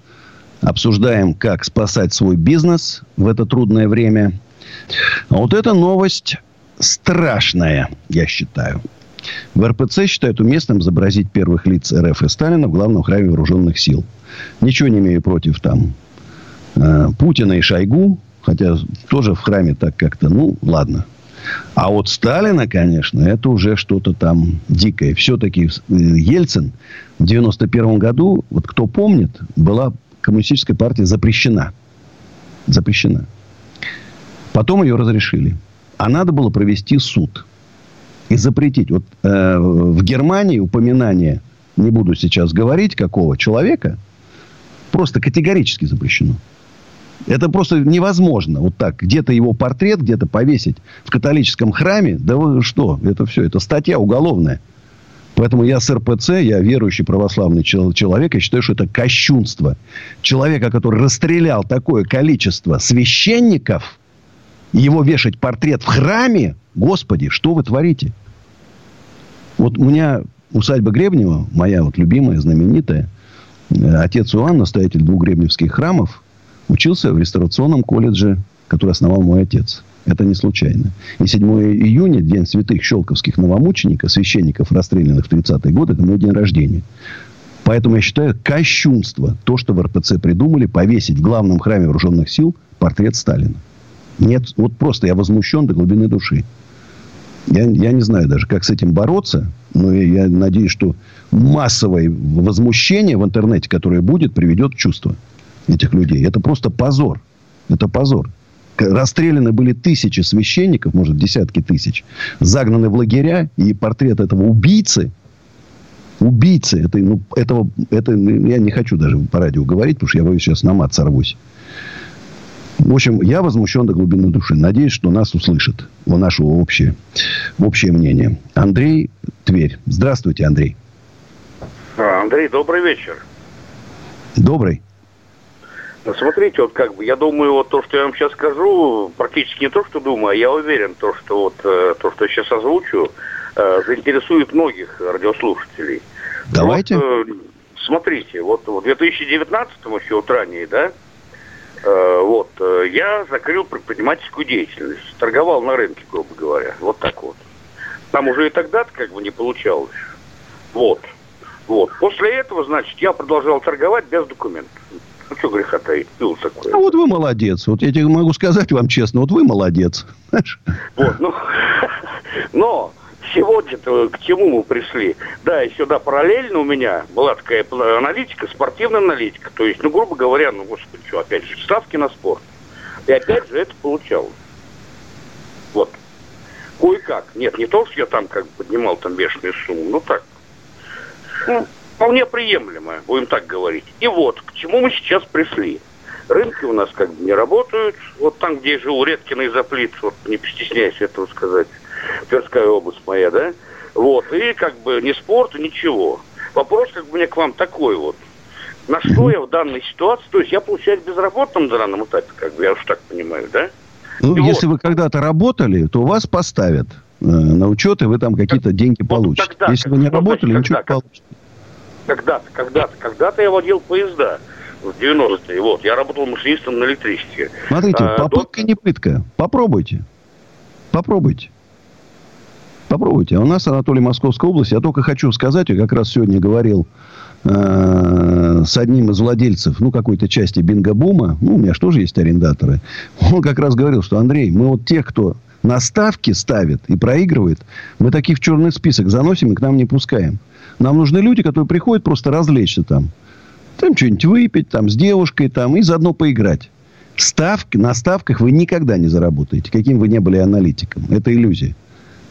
[SPEAKER 1] обсуждаем, как спасать свой бизнес в это трудное время. А вот эта новость страшная, я считаю. В РПЦ считают уместным изобразить первых лиц РФ и Сталина в главном храме вооруженных сил. Ничего не имею против там э, Путина и Шойгу, хотя тоже в храме так как-то, ну, ладно. А вот Сталина, конечно, это уже что-то там дикое. Все-таки э, Ельцин в 91 году, вот кто помнит, была коммунистическая партия запрещена. Запрещена. Потом ее разрешили. А надо было провести суд и запретить. Вот э, в Германии упоминание, не буду сейчас говорить, какого человека, просто категорически запрещено. Это просто невозможно. Вот так. Где-то его портрет, где-то повесить в католическом храме. Да вы что? Это все. Это статья уголовная. Поэтому я с РПЦ, я верующий православный человек, я считаю, что это кощунство. Человека, который расстрелял такое количество священников, его вешать портрет в храме, господи, что вы творите? Вот у меня усадьба Гребнева, моя вот любимая, знаменитая, э, отец Иоанн, настоятель двух гребневских храмов, учился в реставрационном колледже, который основал мой отец. Это не случайно. И 7 июня, День святых щелковских новомучеников, священников, расстрелянных в 30-е годы, это мой день рождения. Поэтому я считаю кощунство то, что в РПЦ придумали повесить в главном храме вооруженных сил портрет Сталина. Нет, вот просто я возмущен до глубины души. Я, я не знаю даже, как с этим бороться. Но я, надеюсь, что массовое возмущение в интернете, которое будет, приведет к чувству этих людей. Это просто позор. Это позор. Расстреляны были тысячи священников, может, десятки тысяч. Загнаны в лагеря. И портрет этого убийцы, убийцы, это, ну, этого, это, я не хочу даже по радио говорить, потому что я боюсь сейчас на мат сорвусь. В общем, я возмущен до глубины души. Надеюсь, что нас услышат. В наше общее, общее мнение. Андрей Тверь. Здравствуйте, Андрей.
[SPEAKER 18] А, Андрей, добрый вечер.
[SPEAKER 1] Добрый.
[SPEAKER 18] Ну, смотрите, вот как бы, я думаю, вот то, что я вам сейчас скажу, практически не то, что думаю, а я уверен, то, что вот э, то, что я сейчас озвучу, э, заинтересует многих радиослушателей.
[SPEAKER 1] Давайте.
[SPEAKER 18] Вот, э, смотрите, вот в 2019 еще вот ранее, да, вот. Я закрыл предпринимательскую деятельность. Торговал на рынке, грубо говоря. Вот так вот. Там уже и тогда-то как бы не получалось. Вот. Вот. После этого, значит, я продолжал торговать без документов. Ну, что греха таить, пил такое.
[SPEAKER 1] Ну, вот вы молодец. Вот я тебе могу сказать вам честно, вот вы молодец.
[SPEAKER 18] Вот, ну, но сегодня-то к чему мы пришли? Да, и сюда параллельно у меня была такая аналитика, спортивная аналитика. То есть, ну, грубо говоря, ну, господи, что, опять же, ставки на спорт. И опять же это получалось. Вот. Кое-как. Нет, не то, что я там как бы поднимал там бешеную сумму, ну так. Ну, вполне приемлемое, будем так говорить. И вот, к чему мы сейчас пришли. Рынки у нас как бы не работают. Вот там, где я живу, Редкина и Заплит, вот не постесняюсь этого сказать. Тверская область моя, да? Вот, и как бы ни спорт, ничего. Вопрос как бы мне к вам такой вот. На что я в данной ситуации, то есть я получаюсь безработным на данном этапе, как бы, я уж так понимаю, да?
[SPEAKER 1] Ну, и если вот. вы когда-то работали, то вас поставят. на учет, и вы там какие-то деньги получите. Тогда, Если вы не работали, ничего не получите.
[SPEAKER 18] Когда-то, когда-то, когда-то я водил поезда в 90-е. Вот, я работал машинистом на электричестве.
[SPEAKER 1] Смотрите, а, попытка до... не пытка. Попробуйте. Попробуйте. Попробуйте. А у нас Анатолий Московская область. Я только хочу сказать, я как раз сегодня говорил э, с одним из владельцев, ну, какой-то части Бинго-бума. Ну, у меня же тоже есть арендаторы. Он как раз говорил, что, Андрей, мы вот тех, кто на ставки ставит и проигрывает, мы таких в черный список заносим и к нам не пускаем. Нам нужны люди, которые приходят просто развлечься там. Там что-нибудь выпить, там с девушкой, там, и заодно поиграть. Ставки, на ставках вы никогда не заработаете, каким вы не были аналитиком. Это иллюзия.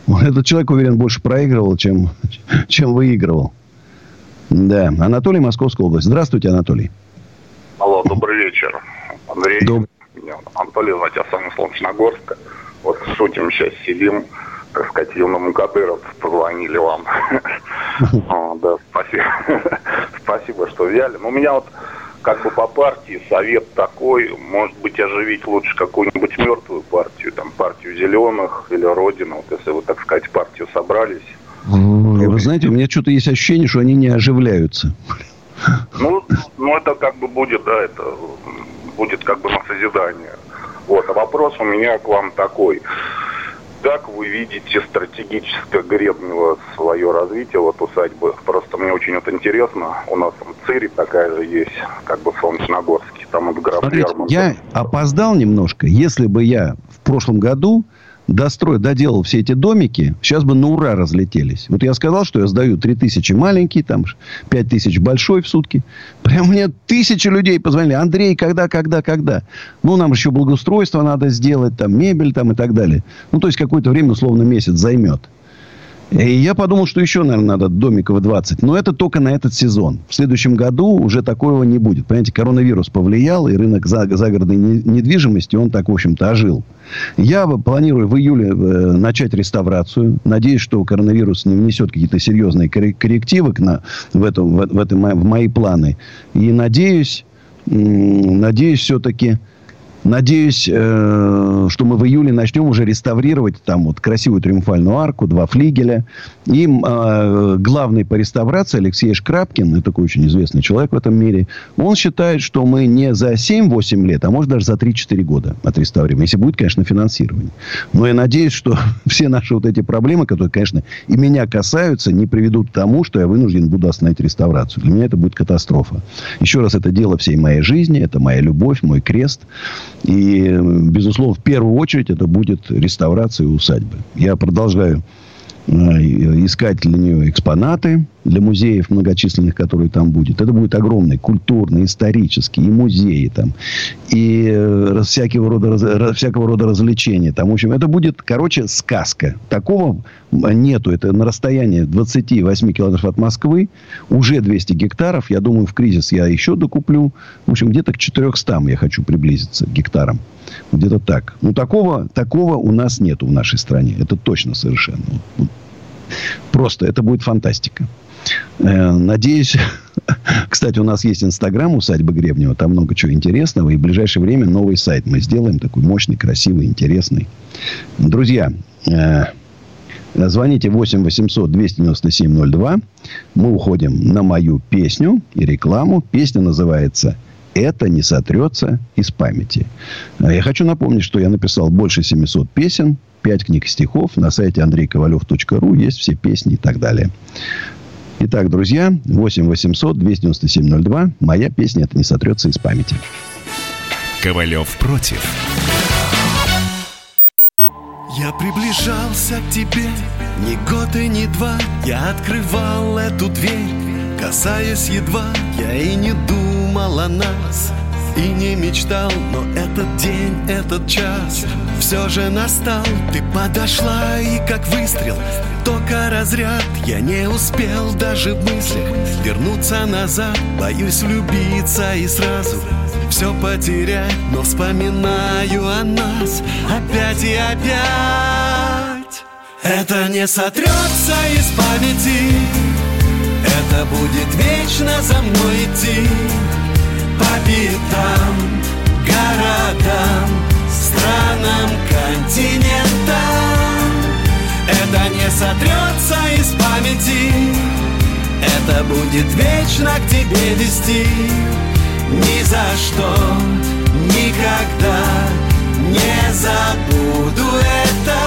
[SPEAKER 1] Этот человек, уверен, больше проигрывал, чем, чем выигрывал. Да. Анатолий, Московская область. Здравствуйте, Анатолий.
[SPEAKER 19] Алло, добрый вечер. Андрей. Доб... Анатолий, звать я сам Солнечногорска. Вот шутим сейчас, сидим так сказать, юному Кадыров позвонили вам. Да, спасибо. Спасибо, что взяли. Но у меня вот как бы по партии совет такой, может быть, оживить лучше какую-нибудь мертвую партию, там, партию зеленых или Родину, вот если вы, так сказать, партию собрались.
[SPEAKER 1] Вы знаете, у меня что-то есть ощущение, что они не оживляются.
[SPEAKER 19] Ну, ну, это как бы будет, да, это будет как бы на созидание. Вот, а вопрос у меня к вам такой. Как вы видите стратегическое Гребнево свое развитие вот усадьбы? Просто мне очень вот интересно. У нас там Цири такая же есть, как бы в Солнечногорске. Там вот граф
[SPEAKER 1] Смотрите, я опоздал немножко. Если бы я в прошлом году достроил, доделал все эти домики, сейчас бы на ура разлетелись. Вот я сказал, что я сдаю 3 тысячи маленький, там 5 тысяч большой в сутки. Прям мне тысячи людей позвонили. Андрей, когда, когда, когда? Ну, нам еще благоустройство надо сделать, там, мебель там и так далее. Ну, то есть, какое-то время, условно, месяц займет. И я подумал, что еще, наверное, надо домиков 20. Но это только на этот сезон. В следующем году уже такого не будет. Понимаете, коронавирус повлиял, и рынок загородной недвижимости, он так, в общем-то, ожил. Я планирую в июле э, начать реставрацию. Надеюсь, что коронавирус не внесет какие-то серьезные коррективы на, в, это, в, в, это, в мои планы. И надеюсь, надеюсь все-таки Надеюсь, э, что мы в июле начнем уже реставрировать там вот красивую триумфальную арку, два флигеля. И э, главный по реставрации Алексей Шкрапкин, это такой очень известный человек в этом мире, он считает, что мы не за 7-8 лет, а может даже за 3-4 года отреставрируем. Если будет, конечно, финансирование. Но я надеюсь, что все наши вот эти проблемы, которые, конечно, и меня касаются, не приведут к тому, что я вынужден буду остановить реставрацию. Для меня это будет катастрофа. Еще раз, это дело всей моей жизни, это моя любовь, мой крест. И, безусловно, в первую очередь это будет реставрация усадьбы. Я продолжаю искать для нее экспонаты для музеев многочисленных, которые там будет. Это будет огромный культурный, исторический, и музеи там, и э, всякого рода, всякого рода развлечения. Там, в общем, это будет, короче, сказка. Такого нету. Это на расстоянии 28 километров от Москвы. Уже 200 гектаров. Я думаю, в кризис я еще докуплю. В общем, где-то к 400 я хочу приблизиться к гектарам. Где-то так. Ну, такого, такого у нас нету в нашей стране. Это точно совершенно. Просто это будет фантастика. Э, надеюсь, кстати, у нас есть Инстаграм усадьбы Гребнева, там много чего интересного, и в ближайшее время новый сайт мы сделаем, такой мощный, красивый, интересный. Друзья, э, Звоните 8 800 297 02. Мы уходим на мою песню и рекламу. Песня называется «Это не сотрется из памяти». Э, я хочу напомнить, что я написал больше 700 песен, 5 книг стихов. На сайте андрейковалев.ру есть все песни и так далее. Итак, друзья, 8 800 297 02. Моя песня «Это не сотрется из памяти».
[SPEAKER 4] Ковалев против.
[SPEAKER 10] Я приближался к тебе ни год и ни два Я открывал эту дверь, касаясь едва Я и не думал о нас и не мечтал Но этот день, этот час все же настал. Ты подошла и как выстрел, только разряд Я не успел даже в мыслях вернуться назад. Боюсь влюбиться и сразу все потерять Но вспоминаю о нас. Опять и опять Это не сотрется из памяти. Это будет вечно за мной идти по пятам, городам, странам, континентам. Это не сотрется из памяти Это будет вечно к тебе вести Ни за что, никогда не забуду это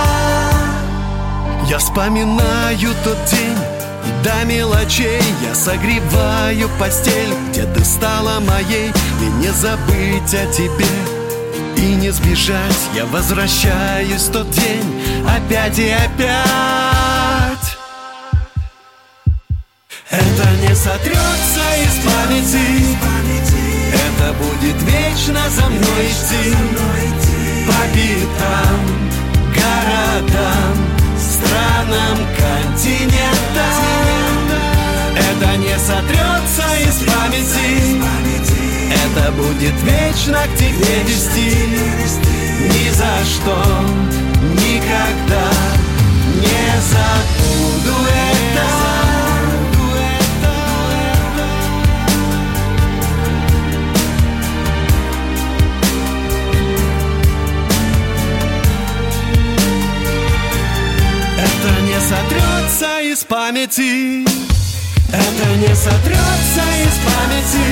[SPEAKER 10] Я вспоминаю тот день до мелочей я согреваю постель, где ты стала моей И не забыть о тебе. И не сбежать Я возвращаюсь в тот день опять и опять. Это не сотрется из памяти Это будет вечно за мной идти. По пятам, городам, странам, континентам Это не сотрется из памяти. Это будет вечно к тебе вести. Ни за что, никогда не забуду это сотрется из памяти. Это не сотрется из памяти.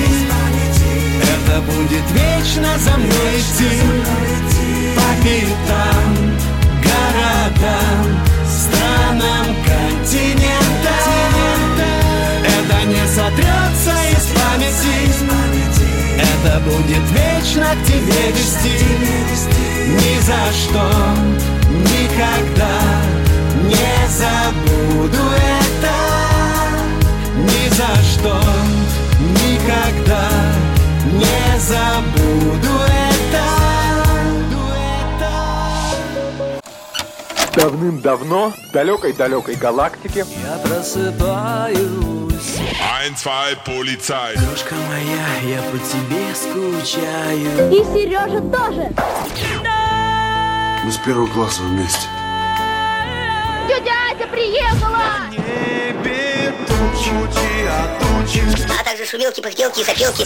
[SPEAKER 10] Это будет вечно за мной идти. По пятам, городам, странам, континентам. Это не сотрется из памяти. Это будет вечно к тебе вести. Ни за что, никогда не забуду это Ни за что, никогда. Не забуду это.
[SPEAKER 20] Давным-давно в далекой-далекой галактике.
[SPEAKER 10] Я просыпаюсь.
[SPEAKER 20] Ein, zwei, полицай
[SPEAKER 10] Дружка моя, я по тебе скучаю.
[SPEAKER 21] И Сережа тоже.
[SPEAKER 22] Мы с первого класса вместе
[SPEAKER 21] Тетя Ася приехала!
[SPEAKER 10] Небе тучи, а тучи
[SPEAKER 21] А также шумелки, пыхтелки и сопелки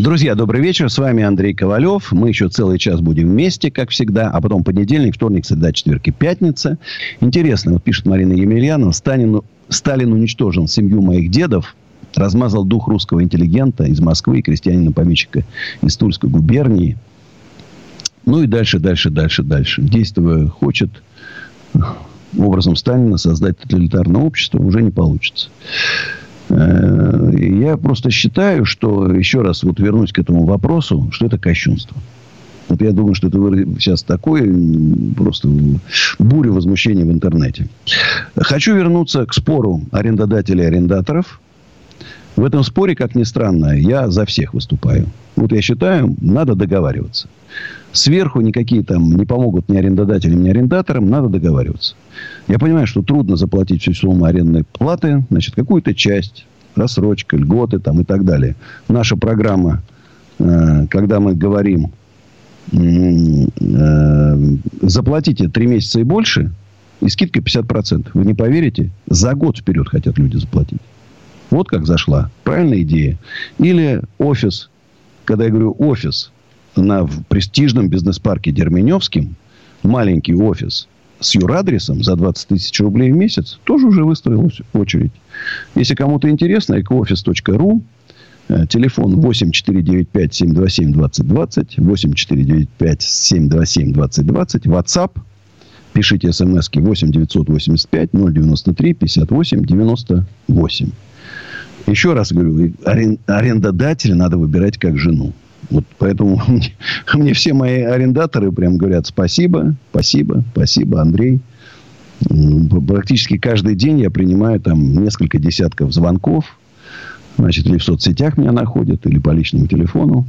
[SPEAKER 1] Друзья, добрый вечер. С вами Андрей Ковалев. Мы еще целый час будем вместе, как всегда. А потом понедельник, вторник, среда, четверг и пятница. Интересно, вот пишет Марина Емельянова. Сталин, Сталин уничтожил семью моих дедов, размазал дух русского интеллигента из Москвы и крестьянина-помещика из Тульской губернии. Ну и дальше, дальше, дальше, дальше. Действуя хочет образом Сталина создать тоталитарное общество, уже не получится. Э, Я просто считаю, что, еще раз вот вернусь к этому вопросу, что это кощунство. Вот я думаю, что это сейчас такое просто буря возмущения в интернете. Хочу вернуться к спору арендодателей и арендаторов. В этом споре, как ни странно, я за всех выступаю. Вот я считаю, надо договариваться. Сверху никакие там не помогут ни арендодателям, ни арендаторам. Надо договариваться. Я понимаю, что трудно заплатить всю сумму арендной платы. Значит, какую-то часть, рассрочка, льготы там и так далее. Наша программа, э, когда мы говорим, э, заплатите 3 месяца и больше, и скидка 50%. Вы не поверите, за год вперед хотят люди заплатить. Вот как зашла. Правильная идея. Или офис. Когда я говорю офис на в престижном бизнес-парке Дерменевским, маленький офис с юрадресом за 20 тысяч рублей в месяц, тоже уже выстроилась очередь. Если кому-то интересно, ecooffice.ru, э, телефон 8495-727-2020, 8495-727-2020, WhatsApp Пишите смски 8 985 093 58 98. Еще раз говорю, арендодателя надо выбирать как жену. Вот поэтому мне, мне все мои арендаторы прям говорят спасибо, спасибо, спасибо, Андрей. Практически каждый день я принимаю там несколько десятков звонков. Значит, или в соцсетях меня находят, или по личному телефону.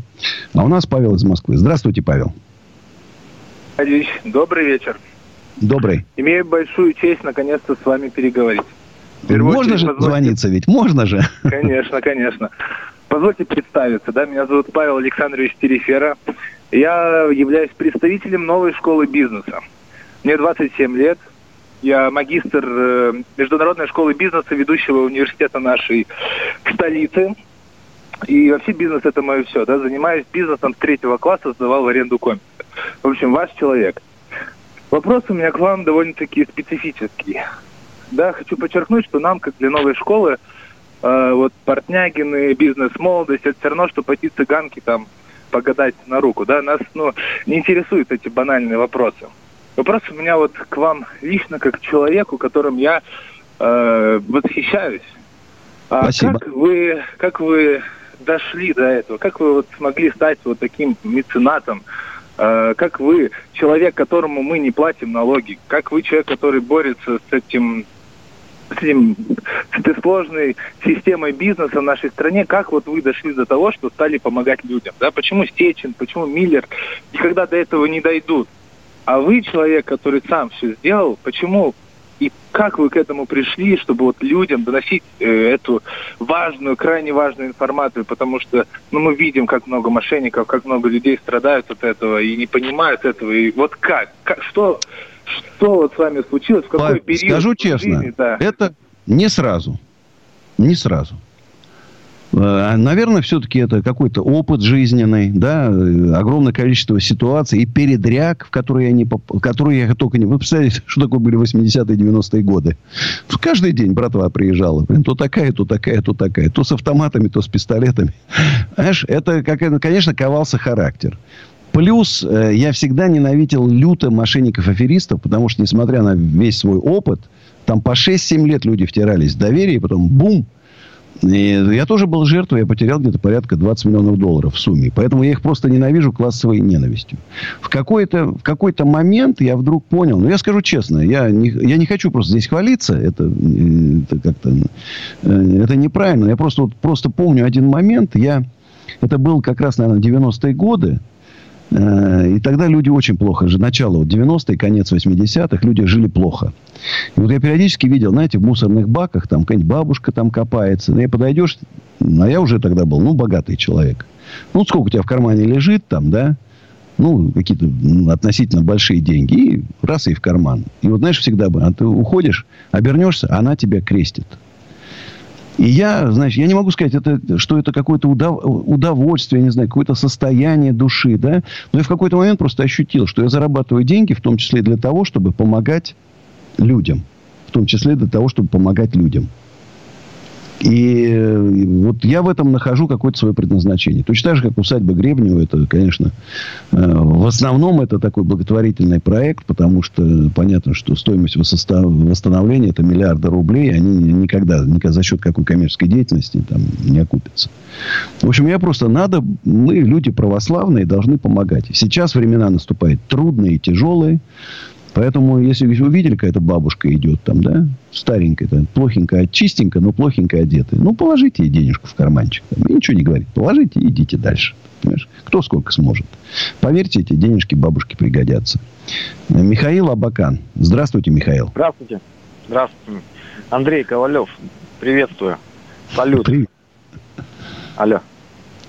[SPEAKER 1] А у нас Павел из Москвы. Здравствуйте, Павел.
[SPEAKER 23] Добрый вечер.
[SPEAKER 1] Добрый.
[SPEAKER 23] Имею большую честь наконец-то с вами переговорить.
[SPEAKER 1] Можно же позвольте... звониться ведь, можно же.
[SPEAKER 23] Конечно, конечно. Позвольте представиться, да, меня зовут Павел Александрович Терефера. Я являюсь представителем новой школы бизнеса. Мне 27 лет, я магистр э, Международной школы бизнеса, ведущего университета нашей столицы. И вообще бизнес это мое все, да, занимаюсь бизнесом с третьего класса, сдавал в аренду компьютер. В общем, ваш человек. Вопрос у меня к вам довольно-таки специфический. Да, хочу подчеркнуть, что нам, как для новой школы, э, вот Портнягины, бизнес-молодость, это все равно, что пойти цыганки там погадать на руку, да, нас, ну, не интересуют эти банальные вопросы. Вопрос у меня вот к вам лично, как к человеку, которым я э, восхищаюсь. А Спасибо. как вы, как вы дошли до этого? Как вы вот смогли стать вот таким меценатом? Э, как вы, человек, которому мы не платим налоги? Как вы, человек, который борется с этим с, этим, с этой сложной системой бизнеса в нашей стране, как вот вы дошли до того, что стали помогать людям? Да? Почему Стечин, почему Миллер никогда до этого не дойдут? А вы человек, который сам все сделал, почему и как вы к этому пришли, чтобы вот людям доносить э, эту важную, крайне важную информацию, потому что ну, мы видим, как много мошенников, как много людей страдают от этого и не понимают этого. И вот как? как что, что вот с вами случилось? В какой
[SPEAKER 1] Павел, период? Скажу честно, жизни, да. это не сразу. Не сразу. Э, наверное, все-таки это какой-то опыт жизненный, да, огромное количество ситуаций и передряг, в которые я, не поп... в которые я только не... Вы представляете, что такое были 80-е, 90-е годы? Каждый день братва приезжала. Блин, то такая, то такая, то такая. То с автоматами, то с пистолетами. Знаешь, это, как, конечно, ковался характер. Плюс э, я всегда ненавидел люто мошенников-аферистов, потому что, несмотря на весь свой опыт, там по 6-7 лет люди втирались в доверие, и потом бум – и я тоже был жертвой, я потерял где-то порядка 20 миллионов долларов в сумме. Поэтому я их просто ненавижу классовой ненавистью. В какой-то, в какой-то момент я вдруг понял, ну, я скажу честно, я не, я не хочу просто здесь хвалиться, это, это как-то, э, это неправильно. Я просто, вот, просто помню один момент, я, это был как раз, наверное, 90-е годы, Э, и тогда люди очень плохо жили. Начало вот 90-е, конец 80-х, люди жили плохо. И вот я периодически видел, знаете, в мусорных баках, там какая-нибудь бабушка там копается. И подойдешь, а я уже тогда был, ну, богатый человек. Ну, сколько у тебя в кармане лежит там, да? Ну, какие-то относительно большие деньги. И раз и в карман. И вот, знаешь, всегда бы, а ты уходишь, обернешься, она тебя крестит. И я, значит, я не могу сказать, это, что это какое-то удов, удовольствие, не знаю, какое-то состояние души, да. Но я в какой-то момент просто ощутил, что я зарабатываю деньги, в том числе для того, чтобы помогать людям. В том числе для того, чтобы помогать людям. И вот я в этом нахожу какое-то свое предназначение. Точно так же, как усадьба Гребнева, это, конечно, э, в основном это такой благотворительный проект, потому что понятно, что стоимость восстановления это миллиарды рублей, они никогда, никогда за счет какой коммерческой деятельности там не окупятся. В общем, я просто надо, мы люди православные должны помогать. Сейчас времена наступают трудные тяжелые. Поэтому, если вы увидели, какая-то бабушка идет там, да, старенькая, там, плохенькая, чистенькая, но плохенькая одетая, ну, положите ей денежку в карманчик. Там, и ничего не говорит. Положите и идите дальше. Понимаешь? Кто сколько сможет. Поверьте, эти денежки бабушке пригодятся. Михаил Абакан. Здравствуйте, Михаил.
[SPEAKER 24] Здравствуйте. Здравствуйте. Андрей Ковалев. Приветствую. Салют. Привет. Алло.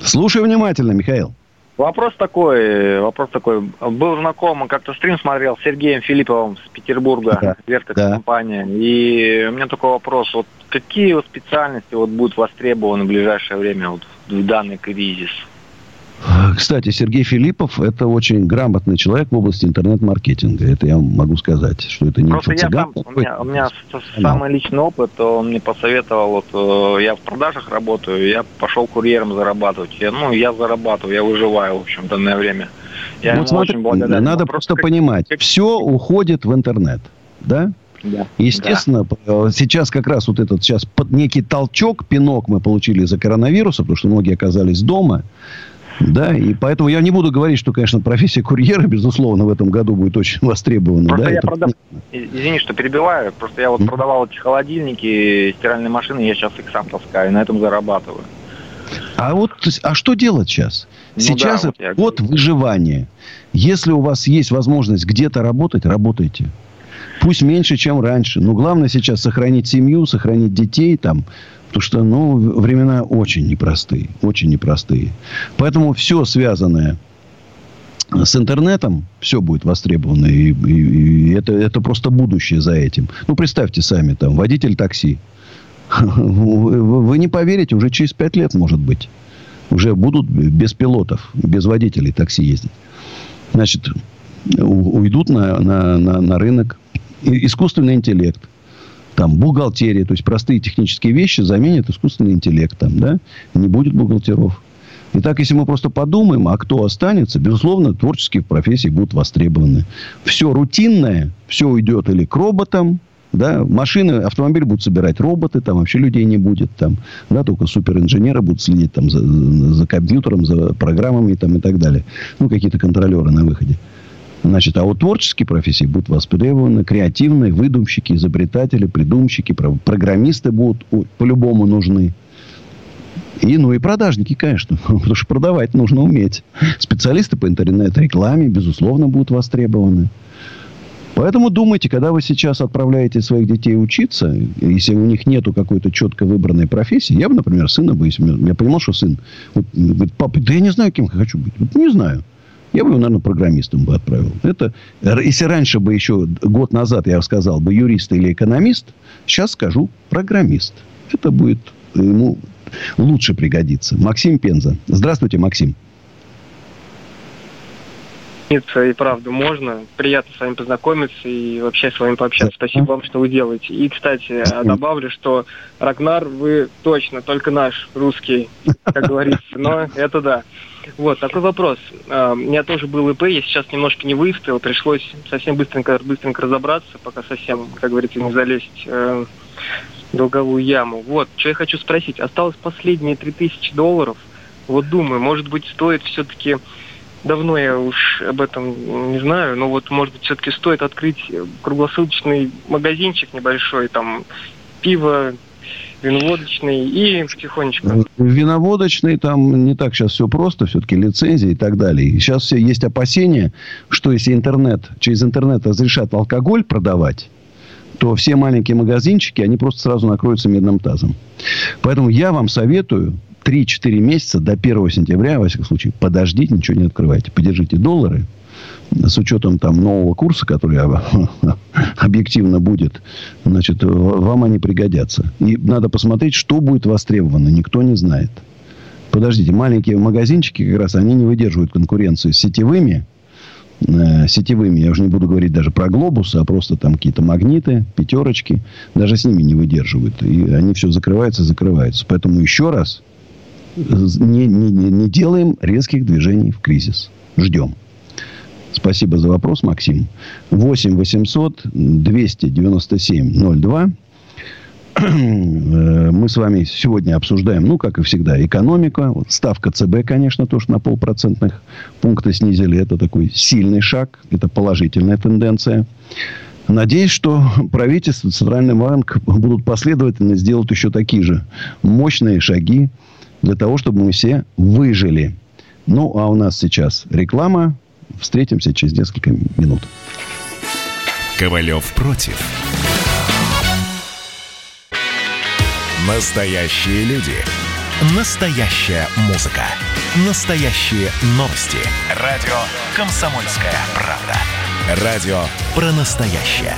[SPEAKER 1] Слушаю внимательно, Михаил.
[SPEAKER 24] Вопрос такой, вопрос такой. Был знаком, как-то стрим смотрел с Сергеем Филипповым с Петербурга, да, Верка да. компания. И у меня такой вопрос. Вот какие вот специальности вот будут востребованы в ближайшее время вот в данный кризис?
[SPEAKER 1] Кстати, Сергей Филиппов – это очень грамотный человек в области интернет-маркетинга. Это я могу сказать, что это не
[SPEAKER 24] Просто я сам, у меня, у меня самый личный опыт, он мне посоветовал, вот э, я в продажах работаю, я пошел курьером зарабатывать. Я, ну, я зарабатываю, я выживаю, в общем, в данное время. Я
[SPEAKER 1] вот смотри, надо просто понимать, все уходит в интернет, да?
[SPEAKER 24] Да.
[SPEAKER 1] Естественно, да. сейчас как раз вот этот сейчас некий толчок, пинок мы получили из-за коронавируса, потому что многие оказались дома. Да, и поэтому я не буду говорить, что, конечно, профессия курьера, безусловно, в этом году будет очень востребована.
[SPEAKER 24] Просто
[SPEAKER 1] да,
[SPEAKER 24] я
[SPEAKER 1] это...
[SPEAKER 24] продав... Извини, что перебиваю. Просто я вот mm-hmm. продавал эти холодильники, стиральные машины, я сейчас их сам таскаю, и на этом зарабатываю.
[SPEAKER 1] А вот, а что делать сейчас? Ну, сейчас да, вот год выживания. Если у вас есть возможность где-то работать, работайте. Пусть меньше, чем раньше. Но главное сейчас сохранить семью, сохранить детей там. Потому что, ну, времена очень непростые. Очень непростые. Поэтому все связанное с интернетом все будет востребовано. И, и, и это, это просто будущее за этим. Ну, представьте сами, там, водитель такси. Вы не поверите, уже через пять лет, может быть, уже будут без пилотов, без водителей такси ездить. Значит, уйдут на, на, на, на рынок искусственный интеллект, там, бухгалтерия, то есть простые технические вещи заменят искусственный интеллект, там, да, не будет бухгалтеров. Итак, если мы просто подумаем, а кто останется, безусловно, творческие профессии будут востребованы. Все рутинное, все уйдет или к роботам, да, машины, автомобили будут собирать роботы, там вообще людей не будет, там, да, только суперинженеры будут следить там за, за компьютером, за программами там, и так далее. Ну, какие-то контролеры на выходе. Значит, а вот творческие профессии будут востребованы, креативные, выдумщики, изобретатели, придумщики, программисты будут по-любому нужны. И, ну, и продажники, конечно. Потому что продавать нужно уметь. Специалисты по интернет-рекламе, безусловно, будут востребованы. Поэтому думайте, когда вы сейчас отправляете своих детей учиться, если у них нету какой-то четко выбранной профессии, я бы, например, сына бы, если я понимал, что сын вот, говорит, папа, да я не знаю, кем я хочу быть. Вот не знаю. Я бы его, наверное, программистом бы отправил. Это, если раньше бы еще год назад я сказал бы юрист или экономист, сейчас скажу программист. Это будет ему лучше пригодиться. Максим Пенза. Здравствуйте, Максим
[SPEAKER 11] и правда можно. Приятно с вами познакомиться и вообще с вами пообщаться. Спасибо вам, что вы делаете. И, кстати, добавлю, что Рагнар, вы точно только наш русский, как говорится. Но это да. Вот, такой вопрос. А, у меня тоже был ИП, я сейчас немножко не выстоял, пришлось совсем быстренько, быстренько разобраться, пока совсем, как говорится, не залезть э, в долговую яму. Вот, что я хочу спросить. Осталось последние 3000 долларов. Вот думаю, может быть, стоит все-таки давно я уж об этом не знаю, но вот, может быть, все-таки стоит открыть круглосуточный магазинчик небольшой, там, пиво, виноводочный и потихонечку.
[SPEAKER 1] Виноводочный там не так сейчас все просто, все-таки лицензии и так далее. Сейчас все есть опасения, что если интернет, через интернет разрешат алкоголь продавать, то все маленькие магазинчики, они просто сразу накроются медным тазом. Поэтому я вам советую 3-4 месяца до 1 сентября, во всяком случае, подождите, ничего не открывайте. Подержите доллары с учетом там нового курса, который объективно будет, значит, вам они пригодятся. И надо посмотреть, что будет востребовано. Никто не знает. Подождите, маленькие магазинчики как раз, они не выдерживают конкуренцию с сетевыми, э, сетевыми, я уже не буду говорить даже про глобусы, а просто там какие-то магниты, пятерочки, даже с ними не выдерживают. И они все закрываются, закрываются. Поэтому еще раз, не, не, не делаем резких движений в кризис. Ждем. Спасибо за вопрос, Максим. 8 800 297 02. Мы с вами сегодня обсуждаем, ну, как и всегда, экономика. Ставка ЦБ, конечно, тоже на полпроцентных пункта снизили. Это такой сильный шаг. Это положительная тенденция. Надеюсь, что правительство, Центральный банк будут последовательно сделать еще такие же мощные шаги для того, чтобы мы все выжили. Ну, а у нас сейчас реклама. Встретимся через несколько минут.
[SPEAKER 4] Ковалев против. Настоящие люди. Настоящая музыка. Настоящие новости. Радио «Комсомольская правда». Радио про настоящее.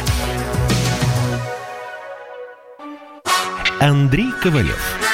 [SPEAKER 4] Андрей Ковалев.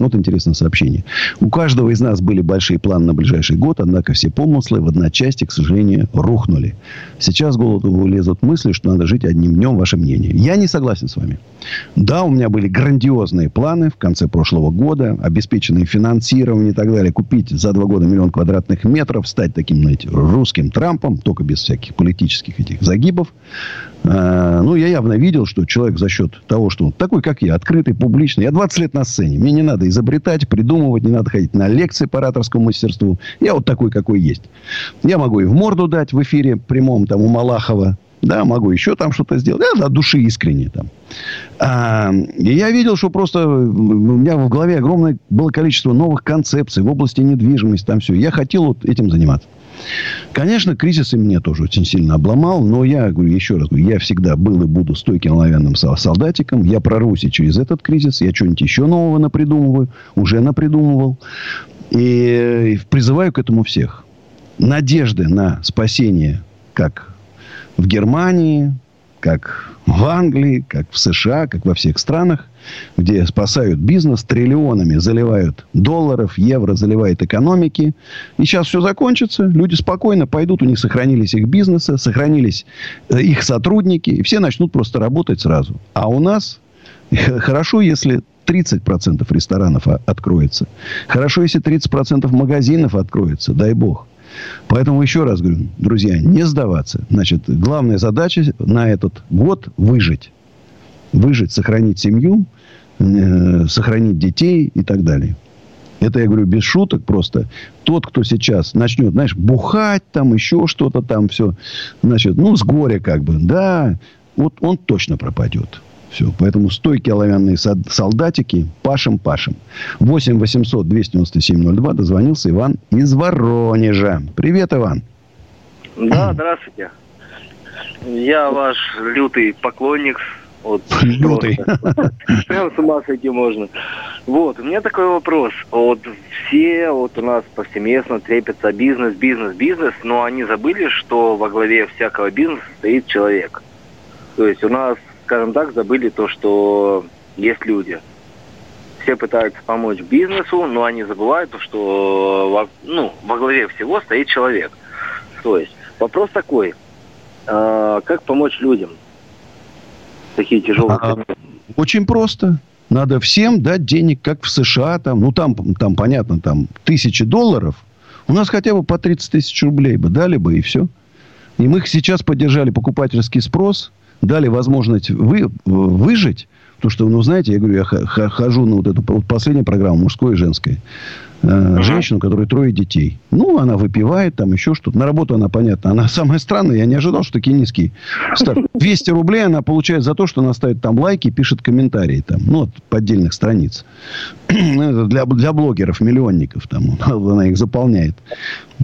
[SPEAKER 1] Вот интересное сообщение. У каждого из нас были большие планы на ближайший год, однако все помыслы в одночасье, к сожалению, рухнули. Сейчас в голову лезут мысли, что надо жить одним днем. Ваше мнение? Я не согласен с вами. Да, у меня были грандиозные планы в конце прошлого года, обеспеченные финансированием и так далее. Купить за два года миллион квадратных метров, стать таким, знаете, русским Трампом, только без всяких политических этих загибов. А, ну, я явно видел, что человек за счет того, что он такой, как я, открытый, публичный. Я 20 лет на сцене. Мне не надо изобретать, придумывать, не надо ходить на лекции по ораторскому мастерству. Я вот такой, какой есть. Я могу и в морду дать в эфире прямом, там, у Малахова. Да, могу еще там что-то сделать. Я от души искренне там. А, и я видел, что просто у меня в голове огромное было количество новых концепций в области недвижимости. Там все. Я хотел вот этим заниматься. Конечно, кризис и меня тоже очень сильно обломал, но я говорю еще раз, я всегда был и буду стойким оловянным солдатиком. Я прорвусь и через этот кризис, я что-нибудь еще нового напридумываю, уже напридумывал. И призываю к этому всех. Надежды на спасение, как в Германии, как в Англии, как в США, как во всех странах, где спасают бизнес, триллионами заливают долларов, евро заливают экономики. И сейчас все закончится, люди спокойно пойдут, у них сохранились их бизнесы, сохранились э, их сотрудники, и все начнут просто работать сразу. А у нас хорошо, если 30% ресторанов откроется. Хорошо, если 30% магазинов откроется, дай бог. Поэтому еще раз говорю, друзья, не сдаваться. Значит, главная задача на этот год выжить. Выжить, сохранить семью, э, сохранить детей и так далее. Это я говорю без шуток просто. Тот, кто сейчас начнет, знаешь, бухать там, еще что-то там, все, значит, ну, с горя как бы, да, вот он точно пропадет. Все. Поэтому стойкие оловянные солдатики пашем-пашем. 8 800 297 02 дозвонился Иван из Воронежа. Привет, Иван.
[SPEAKER 25] Да, здравствуйте. Я ваш лютый поклонник. Вот,
[SPEAKER 1] лютый.
[SPEAKER 25] Прям с ума сойти можно. Вот, у меня такой вопрос. Вот все вот у нас повсеместно трепятся бизнес, бизнес, бизнес, но они забыли, что во главе всякого бизнеса стоит человек. То есть у нас скажем так, забыли то, что есть люди. Все пытаются помочь бизнесу, но они забывают, что во, ну, во главе всего стоит человек. То есть вопрос такой, э, как помочь людям? Такие тяжелые. А,
[SPEAKER 1] очень просто. Надо всем дать денег, как в США. Там, ну, там, там, понятно, там тысячи долларов. У нас хотя бы по 30 тысяч рублей бы дали бы, и все. И мы сейчас поддержали покупательский спрос дали возможность вы, выжить, потому что, ну, знаете, я говорю, я хожу на вот эту вот последнюю программу, мужской и женской, uh женщину, которая трое детей. Ну, она выпивает, там еще что-то. На работу она, понятно, она самая странная. Я не ожидал, что такие низкие. 200 рублей она получает за то, что она ставит там лайки, пишет комментарии там, ну, от поддельных страниц. Ну, это для, для блогеров, миллионников там. Она их заполняет.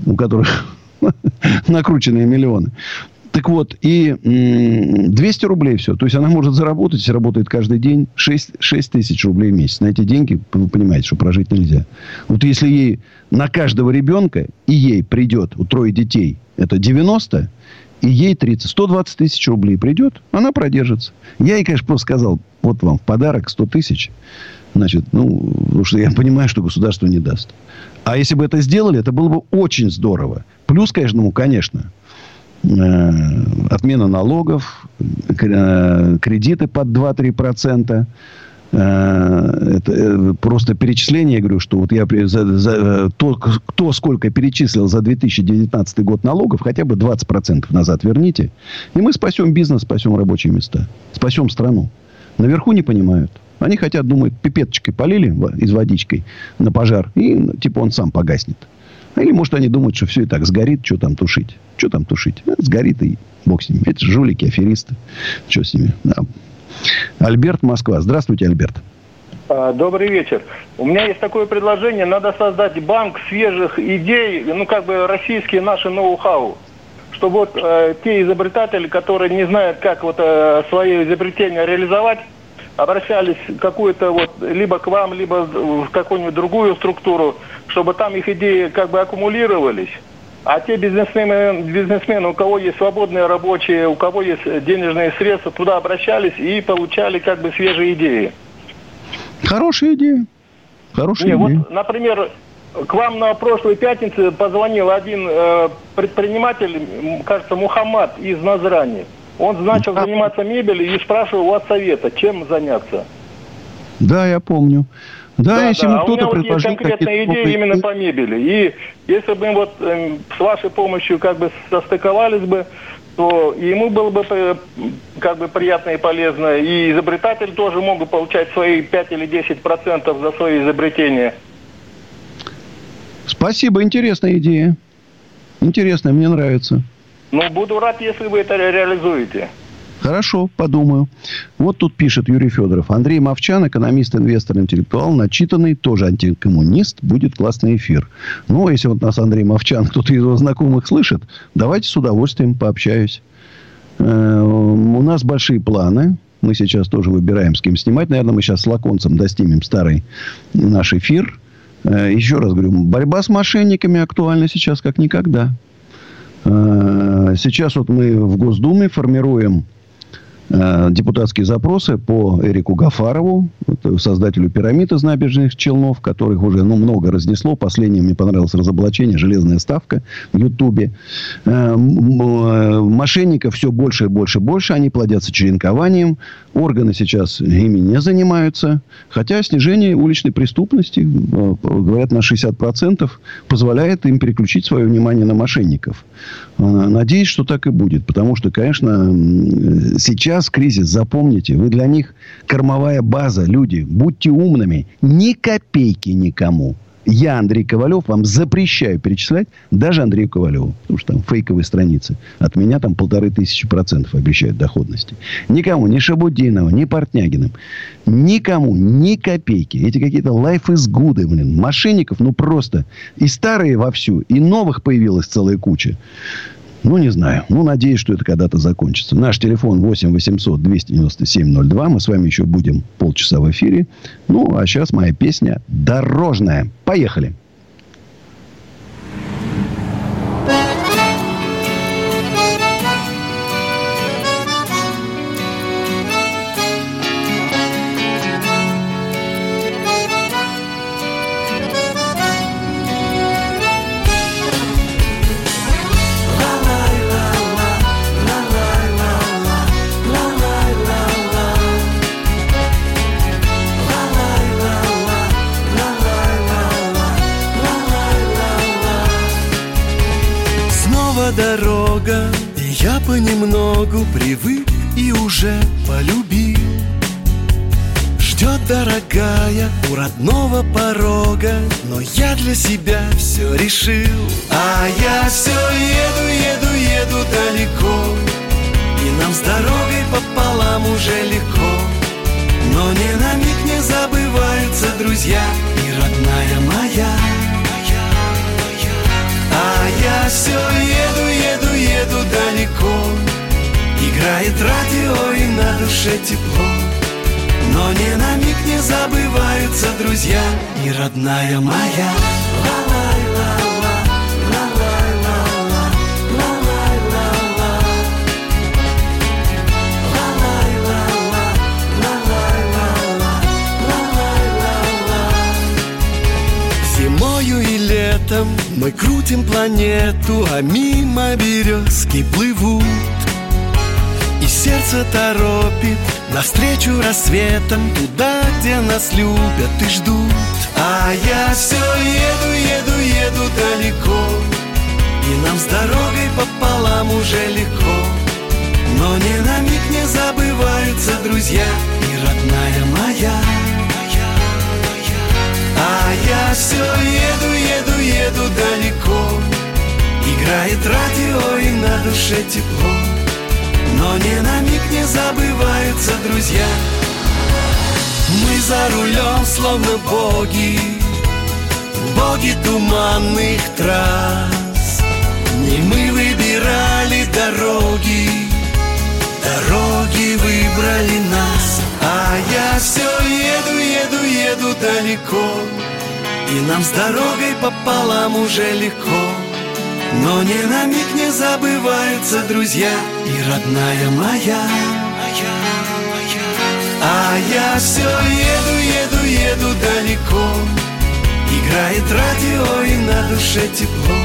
[SPEAKER 1] У которых накрученные миллионы. Так вот, и 200 рублей все. То есть, она может заработать, работает каждый день 6, 6 тысяч рублей в месяц. На эти деньги, вы понимаете, что прожить нельзя. Вот если ей на каждого ребенка, и ей придет, у трое детей, это 90, и ей 30, 120 тысяч рублей придет, она продержится. Я ей, конечно, просто сказал, вот вам в подарок 100 тысяч. Значит, ну, потому что я понимаю, что государство не даст. А если бы это сделали, это было бы очень здорово. Плюс, конечно, ну, конечно, отмена налогов, э, кредиты под 2-3%. Э, это просто перечисление, я говорю, что вот я за, за, то, кто сколько перечислил за 2019 год налогов, хотя бы 20% назад верните, и мы спасем бизнес, спасем рабочие места, спасем страну. Наверху не понимают. Они хотят, думают, пипеточкой полили из водичкой на пожар, и типа он сам погаснет. Или, может, они думают, что все и так сгорит, что там тушить. Что там тушить? Это сгорит и бог с ними. Это жулики, аферисты. Что с ними? Да. Альберт, Москва. Здравствуйте, Альберт.
[SPEAKER 26] А, добрый вечер. У меня есть такое предложение. Надо создать банк свежих идей, ну, как бы российские наши ноу-хау. Чтобы вот э, те изобретатели, которые не знают, как вот э, свои изобретения реализовать, обращались какую-то вот либо к вам, либо в какую-нибудь другую структуру, чтобы там их идеи как бы аккумулировались. А те бизнесмены, бизнесмены, у кого есть свободные рабочие, у кого есть денежные средства, туда обращались и получали как бы свежие идеи.
[SPEAKER 1] Хорошая идея. Хорошая
[SPEAKER 26] Не,
[SPEAKER 1] идея.
[SPEAKER 26] вот, например, к вам на прошлой пятнице позвонил один э, предприниматель, кажется, Мухаммад из Назрани. Он начал заниматься мебелью и спрашивал у вас совета, чем заняться.
[SPEAKER 1] Да, я помню. Да, если ему
[SPEAKER 26] а
[SPEAKER 1] кто-то
[SPEAKER 26] вот есть
[SPEAKER 1] предложил
[SPEAKER 26] конкретная
[SPEAKER 1] какие-то
[SPEAKER 26] идея именно по мебели. И если бы мы вот эм, с вашей помощью как бы состыковались бы, то ему было бы э, как бы приятно и полезно, и изобретатель тоже мог бы получать свои 5 или 10 процентов за свои изобретения.
[SPEAKER 1] Спасибо, интересная идея. Интересная, мне нравится.
[SPEAKER 26] Но буду рад, если вы это ре- реализуете.
[SPEAKER 1] Хорошо, подумаю. Вот тут пишет Юрий Федоров. Андрей Мовчан, экономист, инвестор, интеллектуал, начитанный, тоже антикоммунист. Будет классный эфир. Ну, если вот нас Андрей Мовчан, кто-то из его знакомых слышит, давайте с удовольствием пообщаюсь. Э, У нас большие планы. Мы сейчас тоже выбираем, с кем снимать. Наверное, мы сейчас с Лаконцем достигнем старый наш эфир. Э, Еще раз говорю, борьба с мошенниками актуальна сейчас как никогда. Э, Сейчас вот мы в Госдуме формируем э, депутатские запросы по Эрику Гафарову, создателю пирамид из набережных Челнов, которых уже ну, много разнесло. Последнее мне понравилось разоблачение «Железная ставка» в Ютубе. Э, э, Мошенников все больше и больше и больше. Они плодятся черенкованием. Органы сейчас ими не занимаются. Хотя снижение уличной преступности, э, говорят, на 60% позволяет им переключить свое внимание на мошенников. Надеюсь, что так и будет. Потому что, конечно, сейчас кризис, запомните, вы для них кормовая база. Люди, будьте умными. Ни копейки никому. Я, Андрей Ковалев, вам запрещаю перечислять даже Андрею Ковалеву. Потому что там фейковые страницы. От меня там полторы тысячи процентов обещают доходности. Никому, ни Шабудинову, ни Портнягиным. Никому, ни копейки. Эти какие-то life is good, блин. Мошенников, ну просто. И старые вовсю, и новых появилась целая куча. Ну, не знаю. Ну, надеюсь, что это когда-то закончится. Наш телефон 8 800 297 02. Мы с вами еще будем полчаса в эфире. Ну, а сейчас моя песня «Дорожная». Поехали.
[SPEAKER 10] Дорога, и я понемногу привык и уже полюбил. Ждет дорогая у родного порога, но я для себя все решил. А я все еду, еду, еду далеко, и нам с дорогой пополам уже легко. Но ни на миг не забываются друзья и родная моя. А я все еду, еду, еду далеко. Играет радио и на душе тепло. Но ни на миг не забываются друзья и родная моя. Зимою летом мы крутим планету, а мимо березки плывут. И сердце торопит навстречу рассветом Туда, где нас любят и ждут. А я все еду, еду, еду далеко И нам с дорогой пополам уже легко. Но ни на миг не забываются друзья И родная моя А я все еду, еду, еду далеко. Играет радио и на душе тепло. Но ни на миг не забываются друзья. Мы за рулем словно боги. Боги туманных трасс. Не мы выбирали дороги. Дороги выбрали нас А я далеко. И нам с дорогой пополам уже легко. Но ни на миг не забываются друзья И родная моя. А я все еду, еду, еду далеко. Играет радио и на душе тепло.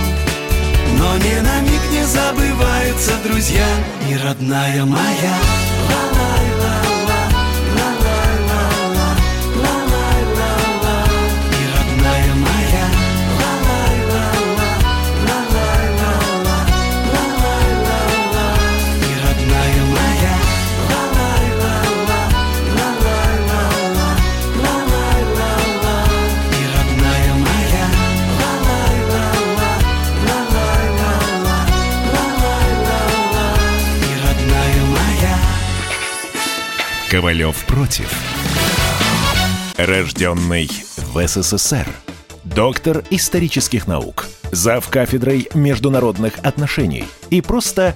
[SPEAKER 10] Но ни на миг не забываются друзья И родная моя
[SPEAKER 4] Ковалев против. Рожденный в СССР. Доктор исторических наук. Зав кафедрой международных отношений. И просто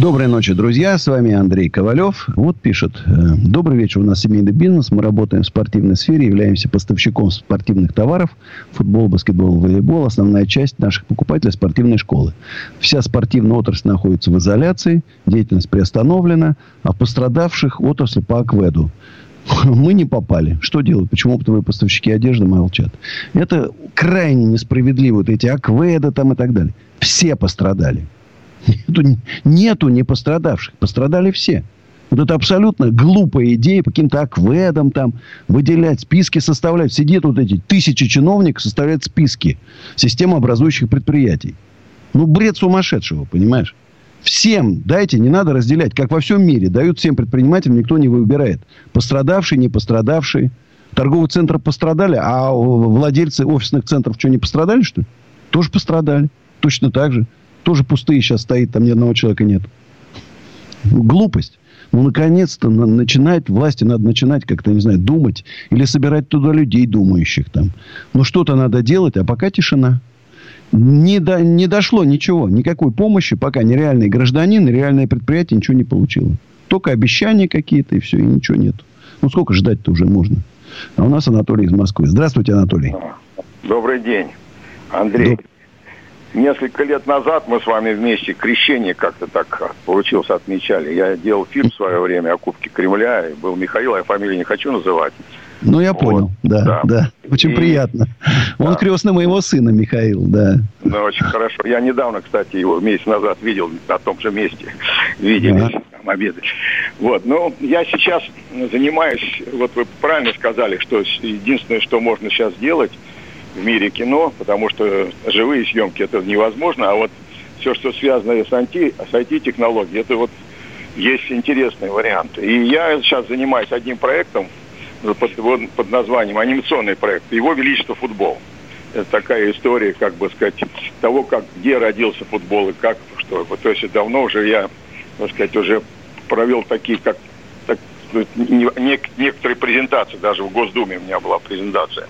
[SPEAKER 1] Доброй ночи, друзья. С вами Андрей Ковалев. Вот пишет. э, Добрый вечер. У нас семейный бизнес. Мы работаем в спортивной сфере, являемся поставщиком спортивных товаров. Футбол, баскетбол, волейбол. Основная часть наших покупателей – спортивной школы. Вся спортивная отрасль находится в изоляции. Деятельность приостановлена. А пострадавших отрасль по акведу. Мы не попали. Что делать? Почему оптовые поставщики одежды молчат? Это крайне несправедливо. Вот эти акведы там и так далее. Все пострадали. Нету, нету не пострадавших. Пострадали все. Вот это абсолютно глупая идея по каким-то акведам там выделять, списки составлять. Сидят вот эти тысячи чиновников, составляют списки системообразующих предприятий. Ну, бред сумасшедшего, понимаешь? Всем дайте, не надо разделять. Как во всем мире. Дают всем предпринимателям, никто не выбирает. Пострадавший, не пострадавший. Торговые центры пострадали, а владельцы офисных центров что, не пострадали, что ли? Тоже пострадали. Точно так же. Тоже пустые сейчас стоит, там ни одного человека нет. Глупость. Ну, наконец-то на- начинать, власти надо начинать как-то, не знаю, думать. Или собирать туда людей думающих там. Ну, что-то надо делать, а пока тишина. Не, до, не дошло ничего. Никакой помощи пока нереальный гражданин, реальное предприятие ничего не получило. Только обещания какие-то, и все, и ничего нет. Ну, сколько ждать-то уже можно? А у нас Анатолий из Москвы. Здравствуйте, Анатолий.
[SPEAKER 27] Добрый день, Андрей. Несколько лет назад мы с вами вместе крещение как-то так получилось отмечали. Я делал фильм в свое время о Кубке Кремля, и был Михаил, я фамилию не хочу называть.
[SPEAKER 1] Ну, я понял. Да,
[SPEAKER 27] да.
[SPEAKER 1] да. Очень
[SPEAKER 27] И-
[SPEAKER 1] приятно. Он крестный моего сына, Михаил, да.
[SPEAKER 27] Ну, очень хорошо. Я недавно, кстати, его месяц назад видел на том же месте. Виделись, там обедали. Вот. Но я сейчас занимаюсь, вот вы правильно сказали, что единственное, что можно сейчас сделать в мире кино, потому что живые съемки это невозможно, а вот все, что связано с, анти, с IT-технологией, это вот есть интересные варианты. И я сейчас занимаюсь одним проектом под, под названием анимационный проект. Его Величество футбол. Это такая история, как бы сказать, того, как где родился футбол и как что. То есть давно уже я, так сказать, уже провел такие, как так, не- нек- некоторые презентации, даже в Госдуме у меня была презентация.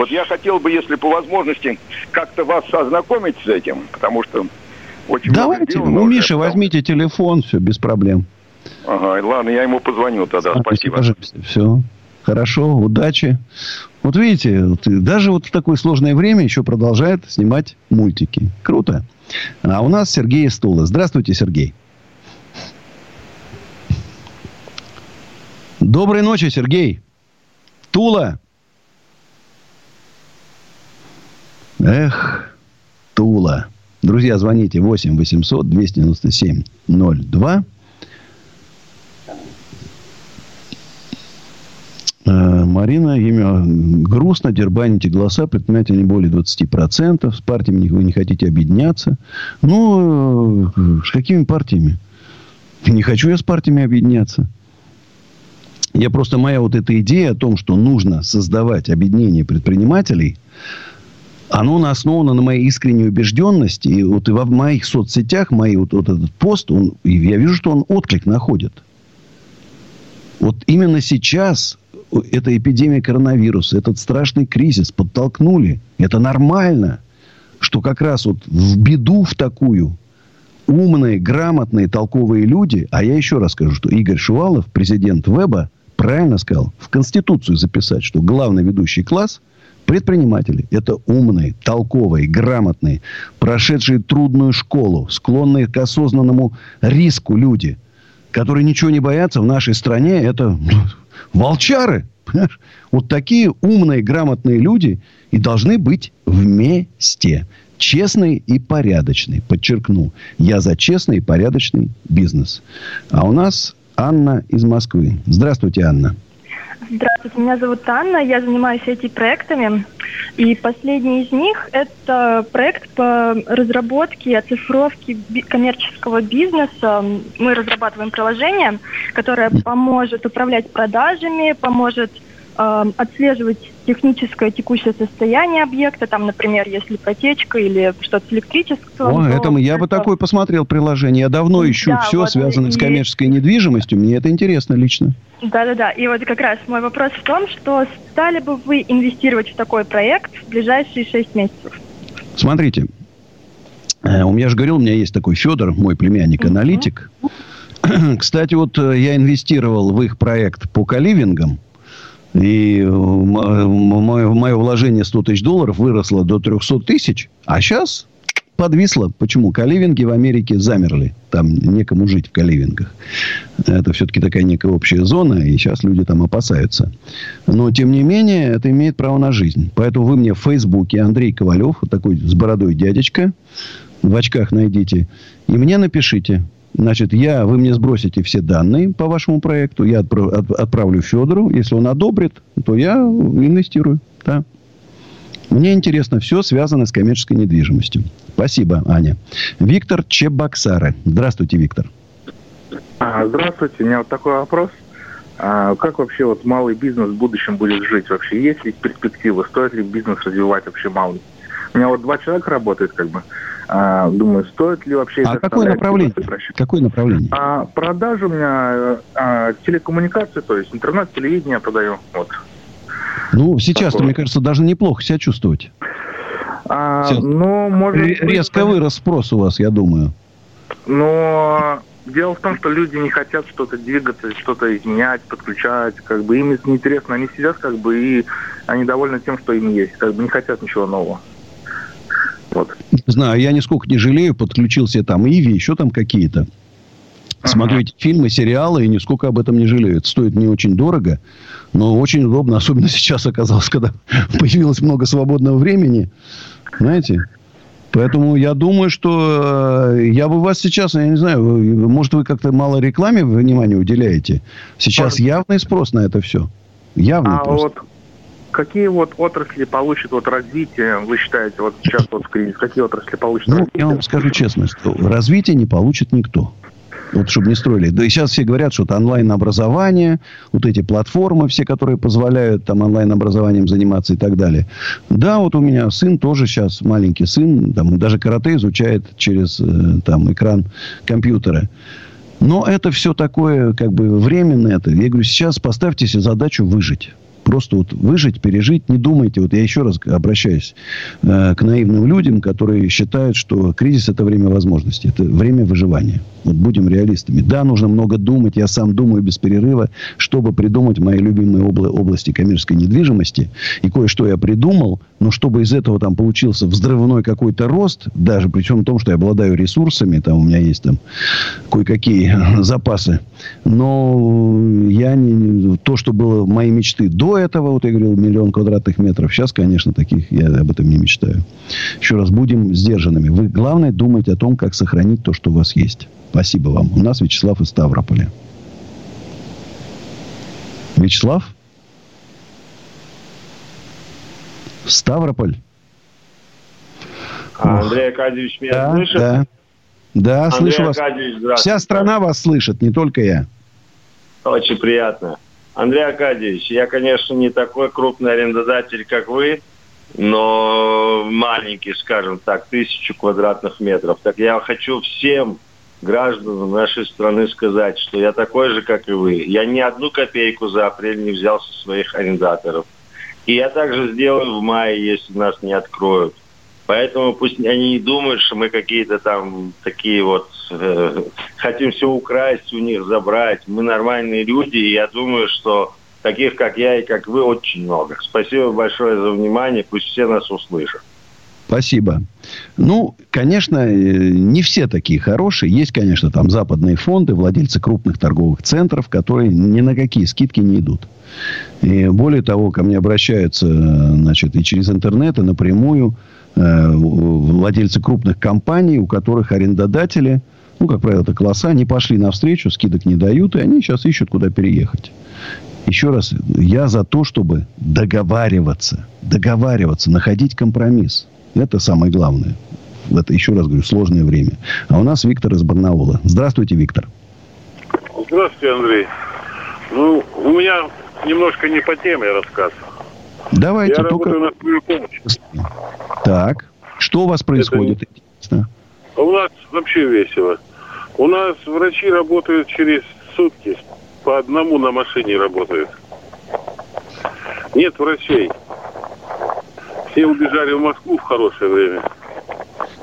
[SPEAKER 27] Вот я хотел бы, если по возможности, как-то вас ознакомить с этим, потому что очень много
[SPEAKER 1] Давайте, ну,
[SPEAKER 27] уже.
[SPEAKER 1] Миша, возьмите телефон, все, без проблем.
[SPEAKER 27] Ага, ладно, я ему позвоню тогда. Спасибо.
[SPEAKER 1] Пожалуйста, все. Хорошо, удачи. Вот видите, даже вот в такое сложное время еще продолжает снимать мультики. Круто. А у нас Сергей из Тула. Здравствуйте, Сергей. Доброй ночи, Сергей. Тула. Эх, Тула. Друзья, звоните 8 800 297 02. Марина, имя грустно, дербаните голоса, предприниматели не более 20%, с партиями вы не хотите объединяться. Ну, э, с какими партиями? Не хочу я с партиями объединяться. Я просто, моя вот эта идея о том, что нужно создавать объединение предпринимателей – оно основано на моей искренней убежденности. И вот и в моих соцсетях, мои вот, вот этот пост, он, я вижу, что он отклик находит. Вот именно сейчас эта эпидемия коронавируса, этот страшный кризис подтолкнули. Это нормально, что как раз вот в беду в такую умные, грамотные, толковые люди, а я еще раз скажу, что Игорь Шувалов, президент Веба, правильно сказал, в Конституцию записать, что главный ведущий класс – предприниматели. Это умные, толковые, грамотные, прошедшие трудную школу, склонные к осознанному риску люди, которые ничего не боятся в нашей стране. Это волчары. Вот такие умные, грамотные люди и должны быть вместе. Честный и порядочный. Подчеркну, я за честный и порядочный бизнес. А у нас Анна из Москвы. Здравствуйте, Анна.
[SPEAKER 28] Здравствуйте, меня зовут Анна, я занимаюсь IT-проектами. И последний из них – это проект по разработке и оцифровке коммерческого бизнеса. Мы разрабатываем приложение, которое поможет управлять продажами, поможет э, отслеживать техническое текущее состояние объекта, там, например, если протечка или что-то с электричеством.
[SPEAKER 1] О, это я бы такое посмотрел приложение. Я давно ищу да, все, вот связанное и... с коммерческой недвижимостью. Мне это интересно лично.
[SPEAKER 28] Да-да-да. И вот как раз мой вопрос в том, что стали бы вы инвестировать в такой проект в ближайшие шесть месяцев?
[SPEAKER 1] Смотрите, э, у меня же говорил, у меня есть такой Федор, мой племянник-аналитик. Кстати, вот э, я инвестировал в их проект по каливингам. И мое, мое вложение 100 тысяч долларов выросло до 300 тысяч. А сейчас подвисло. Почему? Каливинги в Америке замерли. Там некому жить в каливингах. Это все-таки такая некая общая зона. И сейчас люди там опасаются. Но, тем не менее, это имеет право на жизнь. Поэтому вы мне в Фейсбуке Андрей Ковалев, вот такой с бородой дядечка, в очках найдите, и мне напишите. Значит, я, вы мне сбросите все данные по вашему проекту, я отправлю Федору. Если он одобрит, то я инвестирую. Да. Мне интересно все связано с коммерческой недвижимостью. Спасибо, Аня. Виктор Чебоксары. Здравствуйте, Виктор.
[SPEAKER 29] А, здравствуйте. У меня вот такой вопрос. А как вообще вот малый бизнес в будущем будет жить вообще? Есть ли перспективы? Стоит ли бизнес развивать вообще малый? У меня вот два человека работают как бы. А, думаю, стоит ли вообще...
[SPEAKER 1] А какое направление? Какое направление?
[SPEAKER 29] А, продажи у меня а, телекоммуникации, то есть интернет, телевидение продаю. Вот.
[SPEAKER 1] Ну, сейчас-то, мне кажется, даже неплохо себя чувствовать.
[SPEAKER 29] А, ну, может
[SPEAKER 1] Резко быть, вырос спрос у вас, я думаю.
[SPEAKER 29] Но дело в том, что люди не хотят что-то двигаться, что-то изменять, подключать. Как бы им это неинтересно. Они сидят, как бы, и они довольны тем, что им есть. Как бы не хотят ничего нового.
[SPEAKER 1] Вот. Не знаю, я нисколько не жалею, подключился там Иви, еще там какие-то. Смотрю эти фильмы, сериалы, и нисколько об этом не жалею. Это стоит не очень дорого, но очень удобно, особенно сейчас оказалось, когда появилось много свободного времени. Знаете? Поэтому я думаю, что э, я бы вас сейчас, я не знаю, может, вы как-то мало рекламе внимания уделяете. Сейчас явный спрос на это все. Явный а просто.
[SPEAKER 29] вот какие вот отрасли получат вот развитие, вы считаете, вот сейчас вот в кризис, какие отрасли получат
[SPEAKER 1] ну,
[SPEAKER 29] развитие?
[SPEAKER 1] Я вам скажу честно, что развитие не получит никто. Вот, чтобы не строили. Да и сейчас все говорят, что это онлайн-образование, вот эти платформы все, которые позволяют там онлайн-образованием заниматься и так далее. Да, вот у меня сын тоже сейчас, маленький сын, там, даже карате изучает через э, там, экран компьютера. Но это все такое, как бы, временное. Это. Я говорю, сейчас поставьте себе задачу выжить просто вот выжить, пережить. Не думайте, вот я еще раз обращаюсь э, к наивным людям, которые считают, что кризис – это время возможностей, это время выживания. Вот будем реалистами. Да, нужно много думать. Я сам думаю без перерыва, чтобы придумать мои любимые обла- области коммерческой недвижимости. И кое-что я придумал, но чтобы из этого там получился взрывной какой-то рост, даже при всем том, что я обладаю ресурсами, там у меня есть там кое-какие запасы. Но я не, то, что было мои мечты до этого, вот я говорил, миллион квадратных метров, сейчас, конечно, таких я об этом не мечтаю. Еще раз, будем сдержанными. Вы, главное, думайте о том, как сохранить то, что у вас есть. Спасибо вам. У нас Вячеслав из Ставрополя. Вячеслав? Ставрополь.
[SPEAKER 30] А, Андрей Аркадьевич меня
[SPEAKER 1] да,
[SPEAKER 30] слышит?
[SPEAKER 1] Да, да
[SPEAKER 30] Андрей
[SPEAKER 1] слышу вас. Вся страна вас слышит, не только я.
[SPEAKER 30] Очень приятно. Андрей Аркадьевич, я, конечно, не такой крупный арендодатель, как вы, но маленький, скажем так, тысячу квадратных метров. Так я хочу всем гражданам нашей страны сказать, что я такой же, как и вы. Я ни одну копейку за апрель не взял со своих арендаторов. И я также сделаю в мае, если нас не откроют. Поэтому пусть они не думают, что мы какие-то там такие вот э, хотим все украсть, у них забрать. Мы нормальные люди, и я думаю, что таких, как я и как вы, очень много. Спасибо большое за внимание, пусть все нас услышат.
[SPEAKER 1] Спасибо. Ну, конечно, э, не все такие хорошие. Есть, конечно, там западные фонды, владельцы крупных торговых центров, которые ни на какие скидки не идут. И более того, ко мне обращаются значит, и через интернет, и напрямую Э, владельцы крупных компаний, у которых арендодатели, ну, как правило, это класса, не пошли навстречу, скидок не дают, и они сейчас ищут, куда переехать. Еще раз, я за то, чтобы договариваться, договариваться, находить компромисс. Это самое главное. Это, еще раз говорю, сложное время. А у нас Виктор из Барнаула. Здравствуйте, Виктор.
[SPEAKER 31] Здравствуйте, Андрей. Ну, у меня немножко не по теме рассказ.
[SPEAKER 1] Давайте,
[SPEAKER 31] Я
[SPEAKER 1] только...
[SPEAKER 31] работаю на свою помощь.
[SPEAKER 1] Так, что у вас происходит?
[SPEAKER 31] Это... У нас вообще весело. У нас врачи работают через сутки. По одному на машине работают. Нет врачей. Все убежали в Москву в хорошее время.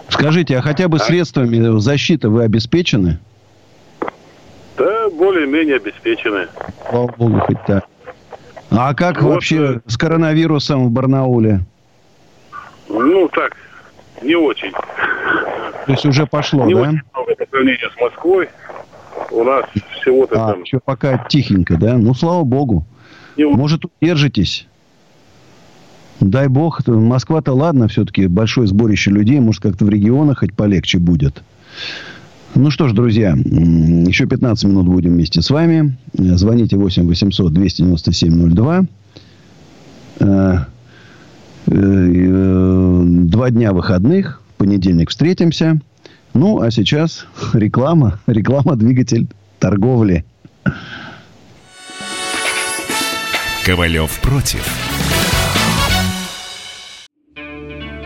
[SPEAKER 1] Скажите, а хотя бы а? средствами защиты вы обеспечены?
[SPEAKER 31] Да, более-менее обеспечены.
[SPEAKER 1] Слава богу, хоть так. А как вот, вообще э, с коронавирусом в Барнауле?
[SPEAKER 31] Ну, так, не очень.
[SPEAKER 1] То есть уже пошло,
[SPEAKER 31] не
[SPEAKER 1] да?
[SPEAKER 31] очень много по сравнению с Москвой. У нас всего-то
[SPEAKER 1] а,
[SPEAKER 31] там...
[SPEAKER 1] Еще пока тихенько, да? Ну, слава богу. Не... Может, удержитесь? Дай бог. Москва-то ладно, все-таки большое сборище людей. Может, как-то в регионах хоть полегче будет. Ну что ж, друзья, еще 15 минут будем вместе с вами. Звоните 8 800 297 02. Два дня выходных. В понедельник встретимся. Ну, а сейчас реклама. Реклама двигатель торговли.
[SPEAKER 4] Ковалев против.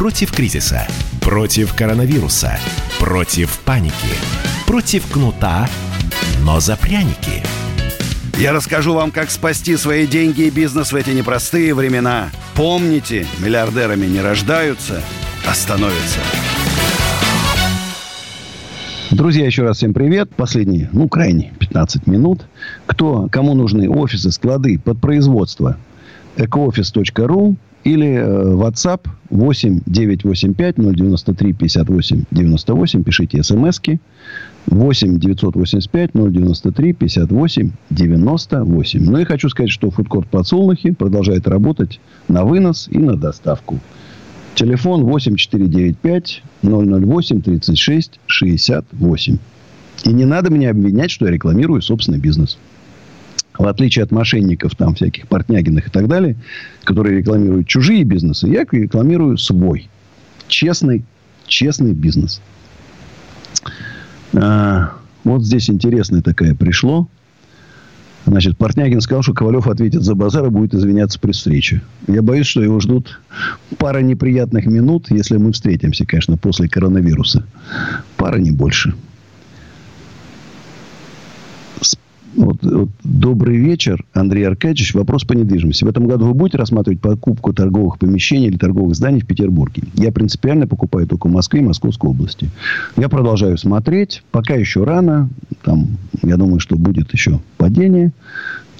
[SPEAKER 4] Против кризиса. Против коронавируса. Против паники. Против кнута, но за пряники.
[SPEAKER 6] Я расскажу вам, как спасти свои деньги и бизнес в эти непростые времена. Помните, миллиардерами не рождаются, а становятся.
[SPEAKER 1] Друзья, еще раз всем привет. Последние, ну, крайне 15 минут. Кто, кому нужны офисы, склады под производство? ecooffice.ru или э, WhatsApp 8 985 093 58 98. Пишите смски. 8 985 093 58 98. Ну и хочу сказать, что фудкорт подсолнухи продолжает работать на вынос и на доставку. Телефон 8495 008 36 68. И не надо меня обвинять, что я рекламирую собственный бизнес в отличие от мошенников, там, всяких портнягиных и так далее, которые рекламируют чужие бизнесы, я рекламирую свой. Честный, честный бизнес. А, вот здесь интересная такая пришло. Значит, Портнягин сказал, что Ковалев ответит за базар и будет извиняться при встрече. Я боюсь, что его ждут пара неприятных минут, если мы встретимся, конечно, после коронавируса. Пара, не больше. Вот, вот, добрый вечер, Андрей Аркадьевич. Вопрос по недвижимости. В этом году вы будете рассматривать покупку торговых помещений или торговых зданий в Петербурге? Я принципиально покупаю только в Москве и Московской области. Я продолжаю смотреть. Пока еще рано. Там, я думаю, что будет еще падение.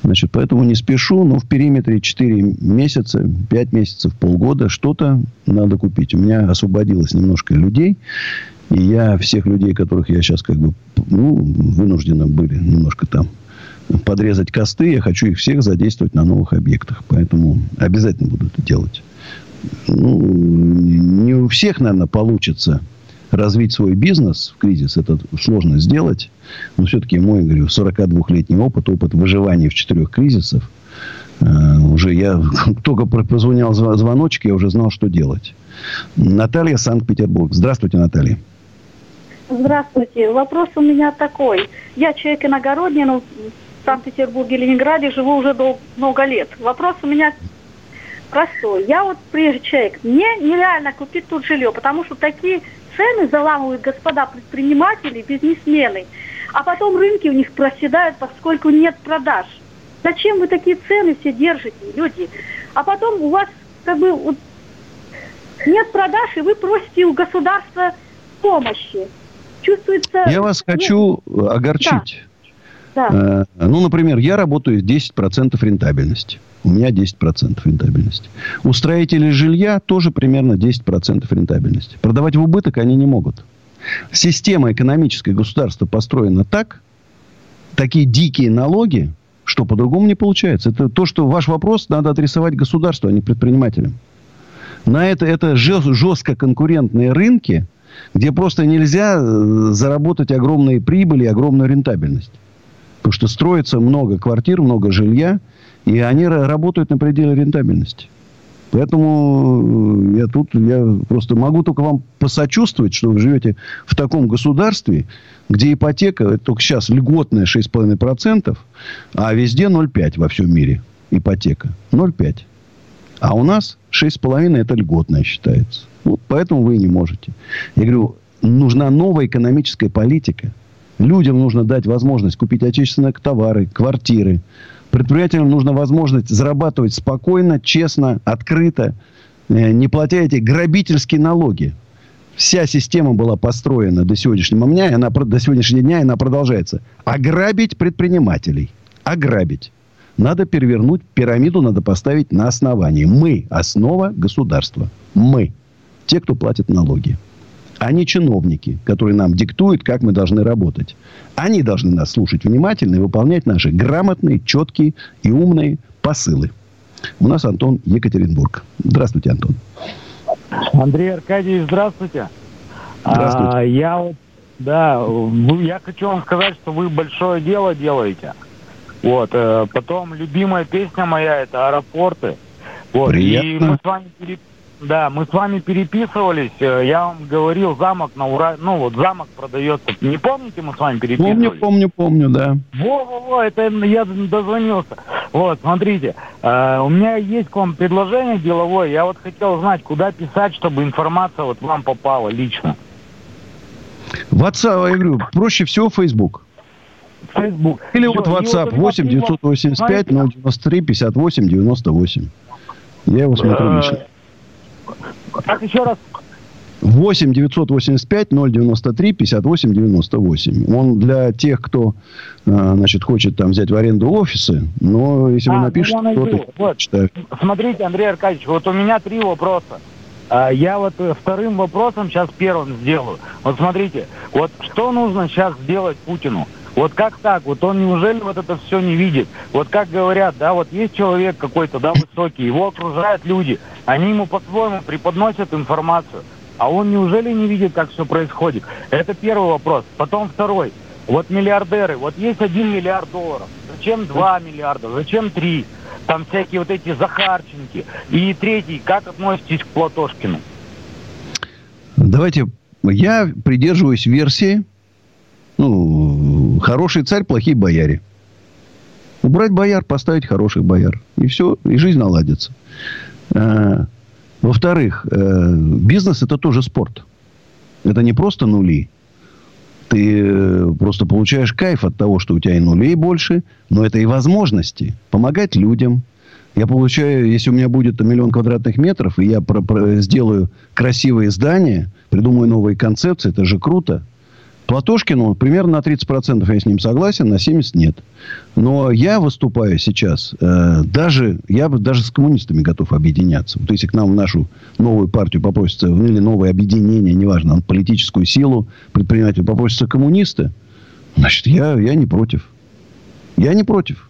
[SPEAKER 1] Значит, поэтому не спешу, но в периметре 4 месяца, 5 месяцев, полгода что-то надо купить. У меня освободилось немножко людей. И я всех людей, которых я сейчас как бы ну, вынуждены были немножко там подрезать косты, я хочу их всех задействовать на новых объектах. Поэтому обязательно буду это делать. Ну, не у всех, наверное, получится развить свой бизнес в кризис. Это сложно сделать. Но все-таки мой, говорю, 42-летний опыт, опыт выживания в четырех кризисах, э, уже я только позвонил звоночек, я уже знал, что делать. Наталья, Санкт-Петербург. Здравствуйте, Наталья.
[SPEAKER 32] Здравствуйте. Вопрос у меня такой. Я человек иногородний, но Санкт-Петербурге, Ленинграде живу уже дол- много лет. Вопрос у меня простой. Я вот прежде человек, мне нереально купить тут жилье, потому что такие цены заламывают господа предприниматели, бизнесмены, а потом рынки у них проседают, поскольку нет продаж. Зачем вы такие цены все держите, люди? А потом у вас как бы вот, нет продаж, и вы просите у государства помощи. Чувствуется...
[SPEAKER 1] Я вас хочу нет... огорчить.
[SPEAKER 32] Да. Да.
[SPEAKER 1] Ну, например, я работаю 10% рентабельности. У меня 10% рентабельности. У строителей жилья тоже примерно 10% рентабельности. Продавать в убыток они не могут. Система экономической государства построена так, такие дикие налоги, что по-другому не получается. Это то, что ваш вопрос надо адресовать государству, а не предпринимателям. На это, это жестко конкурентные рынки, где просто нельзя э, заработать огромные прибыли, огромную рентабельность. Потому что строится много квартир, много жилья, и они работают на пределе рентабельности. Поэтому э, я тут я просто могу только вам посочувствовать, что вы живете в таком государстве, где ипотека только сейчас льготная 6,5%, а везде 0,5 во всем мире ипотека. 0,5. А у нас 6,5 это льготная считается. Вот поэтому вы не можете. Я говорю, нужна новая экономическая политика. Людям нужно дать возможность купить отечественные товары, квартиры. Предприятиям нужна возможность зарабатывать спокойно, честно, открыто, э, не платя эти грабительские налоги. Вся система была построена до сегодняшнего дня, и она, до сегодняшнего дня и она продолжается. Ограбить предпринимателей. Ограбить. Надо перевернуть пирамиду, надо поставить на основании. Мы – основа государства. Мы – те, кто платит налоги. А не чиновники, которые нам диктуют, как мы должны работать. Они должны нас слушать внимательно и выполнять наши грамотные, четкие и умные посылы. У нас Антон Екатеринбург. Здравствуйте, Антон.
[SPEAKER 33] Андрей Аркадьевич, здравствуйте.
[SPEAKER 1] Здравствуйте.
[SPEAKER 33] А, я да, я хочу вам сказать, что вы большое дело делаете. Вот, э, потом любимая песня моя это аэропорты. Вот,
[SPEAKER 1] Приятно.
[SPEAKER 33] и мы с вами. Да, мы с вами переписывались. э, Я вам говорил, замок на Ура, ну вот замок продается. Не помните, мы с вами переписывались?
[SPEAKER 1] Помню, помню, помню, да.
[SPEAKER 33] Во-во-во, это я дозвонился. Вот, смотрите, э, у меня есть к вам предложение деловое. Я вот хотел знать, куда писать, чтобы информация вот вам попала лично.
[SPEAKER 1] WhatsApp, я говорю, проще всего Facebook.
[SPEAKER 33] Facebook.
[SPEAKER 1] Или
[SPEAKER 33] Всё,
[SPEAKER 1] вот WhatsApp
[SPEAKER 33] вот у вас
[SPEAKER 1] 8 985 093 58 98. Я его смотрю
[SPEAKER 33] Э,
[SPEAKER 1] лично.
[SPEAKER 33] Так, еще раз.
[SPEAKER 1] 8 985 093 58 98. Он для тех, кто э, значит, хочет там взять в аренду офисы, но если вы
[SPEAKER 33] А, ну
[SPEAKER 1] напишете,
[SPEAKER 33] найду.
[SPEAKER 1] то это
[SPEAKER 33] Вот.
[SPEAKER 1] читаю.
[SPEAKER 33] Смотрите, Андрей Аркадьевич, вот у меня три вопроса. А, Я вот э, вторым вопросом сейчас первым сделаю. Вот смотрите, вот что нужно сейчас сделать Путину? Вот как так? Вот он неужели вот это все не видит? Вот как говорят, да, вот есть человек какой-то, да, высокий, его окружают люди, они ему по-своему преподносят информацию, а он неужели не видит, как все происходит? Это первый вопрос. Потом второй. Вот миллиардеры, вот есть один миллиард долларов. Зачем два миллиарда? Зачем три? Там всякие вот эти Захарченки. И третий, как относитесь к Платошкину?
[SPEAKER 1] Давайте, я придерживаюсь версии, ну, хороший царь, плохие бояре. Убрать бояр, поставить хороших бояр. И все, и жизнь наладится. Э, во-вторых, э, бизнес это тоже спорт. Это не просто нули. Ты э, просто получаешь кайф от того, что у тебя и нулей больше, но это и возможности помогать людям. Я получаю, если у меня будет миллион квадратных метров, и я про- про- сделаю красивые здания, придумаю новые концепции, это же круто. Платошкину примерно на 30% я с ним согласен, на 70% нет. Но я выступаю сейчас, э, даже, я бы даже с коммунистами готов объединяться. Вот если к нам в нашу новую партию попросится, ну, или новое объединение, неважно, политическую силу предпринимателей попросятся коммунисты, значит, я, я не против. Я не против.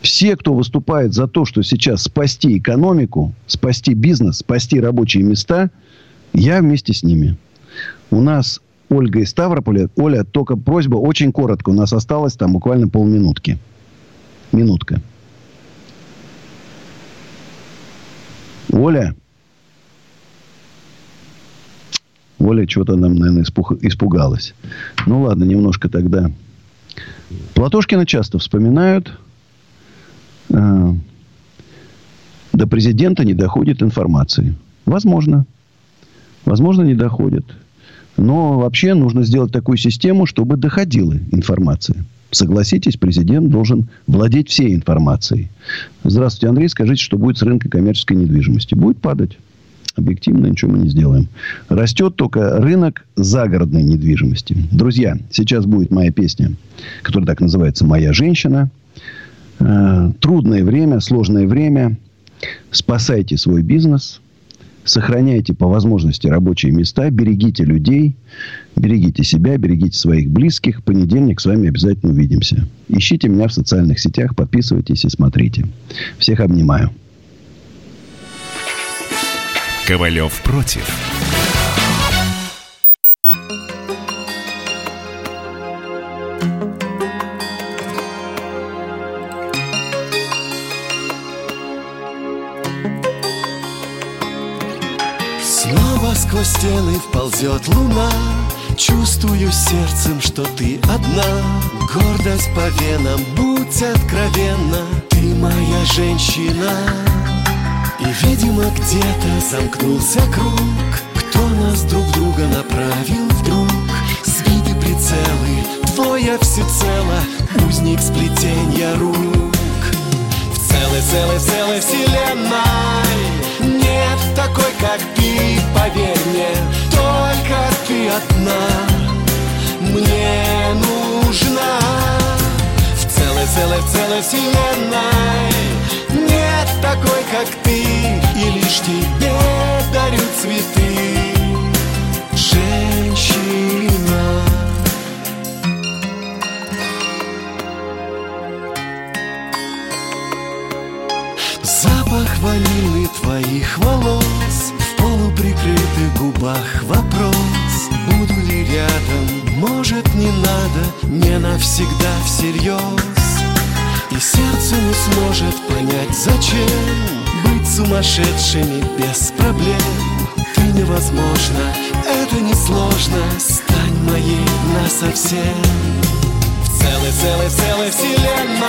[SPEAKER 1] Все, кто выступает за то, что сейчас спасти экономику, спасти бизнес, спасти рабочие места, я вместе с ними. У нас Ольга из Ставрополя. Оля, только просьба очень коротко. У нас осталось там буквально полминутки. Минутка. Оля. Оля что-то нам, наверное, испугалась. Ну, ладно, немножко тогда. Платошкина часто вспоминают. Э, до президента не доходит информации. Возможно. Возможно, не доходит. Но вообще нужно сделать такую систему, чтобы доходила информация. Согласитесь, президент должен владеть всей информацией. Здравствуйте, Андрей. Скажите, что будет с рынка коммерческой недвижимости? Будет падать. Объективно ничего мы не сделаем. Растет только рынок загородной недвижимости. Друзья, сейчас будет моя песня, которая так называется «Моя женщина». Э, Трудное время, сложное время. Спасайте свой бизнес. Сохраняйте по возможности рабочие места. Берегите людей. Берегите себя, берегите своих близких. В понедельник с вами обязательно увидимся. Ищите меня в социальных сетях, подписывайтесь и смотрите. Всех обнимаю.
[SPEAKER 4] Ковалев против.
[SPEAKER 10] Стены вползет луна. Чувствую сердцем, что ты одна. Гордость по венам, будь откровенна. Ты моя женщина. И, видимо, где-то замкнулся круг. Кто нас друг друга направил вдруг? Сбиты прицелы, твоя всецело. Узник сплетенья рук. В целой, целой, целой вселенной Нет такой, как ты, поверь мне Только ты одна. Мне нужна В целой, целой, целой вселенной. Нет такой, как ты И лишь тебе дарю цветы навсегда всерьез. И сердце не сможет понять зачем Быть сумасшедшими без проблем. Ты невозможно, это несложно Стань моей насовсем. В целой, целой, целой вселенной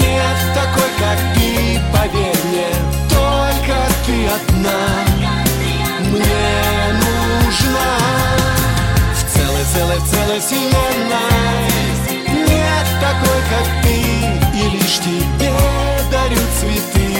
[SPEAKER 10] Нет такой, как ты, поверь мне. Только ты одна. Мне нужна Целой, целой вселенной. Нет такой, как ты И лишь тебе дарю цветы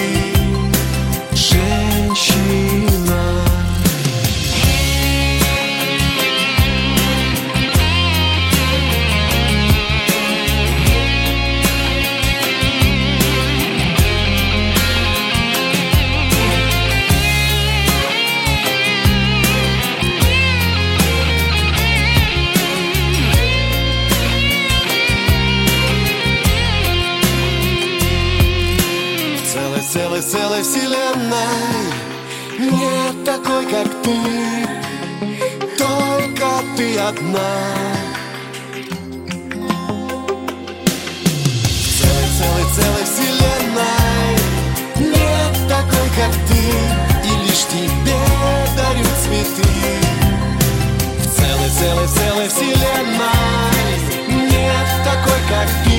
[SPEAKER 10] вселенной. Нет такой, как ты. Только ты одна. В целой, целой, целой вселенной. Нет такой, как ты. И лишь тебе дарю цветы. В целой, целой, целой вселенной. Нет такой, как ты,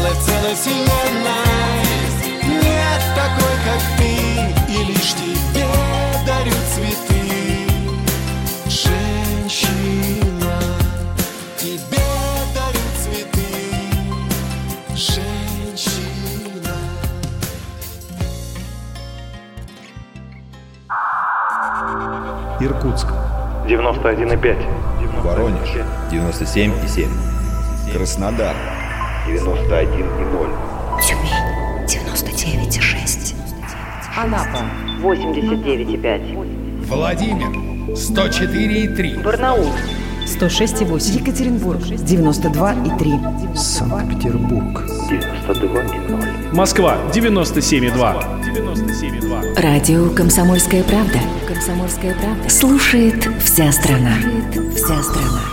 [SPEAKER 10] во вселенной. Нет такой, как ты И лишь тебе дарю цветы. Женщина Тебе дарю цветы. Женщина.
[SPEAKER 34] Иркутск. 91,5.
[SPEAKER 35] Воронеж. 97,7. Краснодар 91,0.
[SPEAKER 36] Тюмень 99,6.
[SPEAKER 37] Анапа 89,5.
[SPEAKER 34] Владимир 104,3.
[SPEAKER 37] Барнаул
[SPEAKER 36] 106,8. Екатеринбург 92,3.
[SPEAKER 34] Санкт-Петербург
[SPEAKER 38] 92,0. Москва 97,2. 97,2.
[SPEAKER 36] Радио «Комсомольская правда». «Комсомольская правда». Слушает вся страна. Слушает вся страна.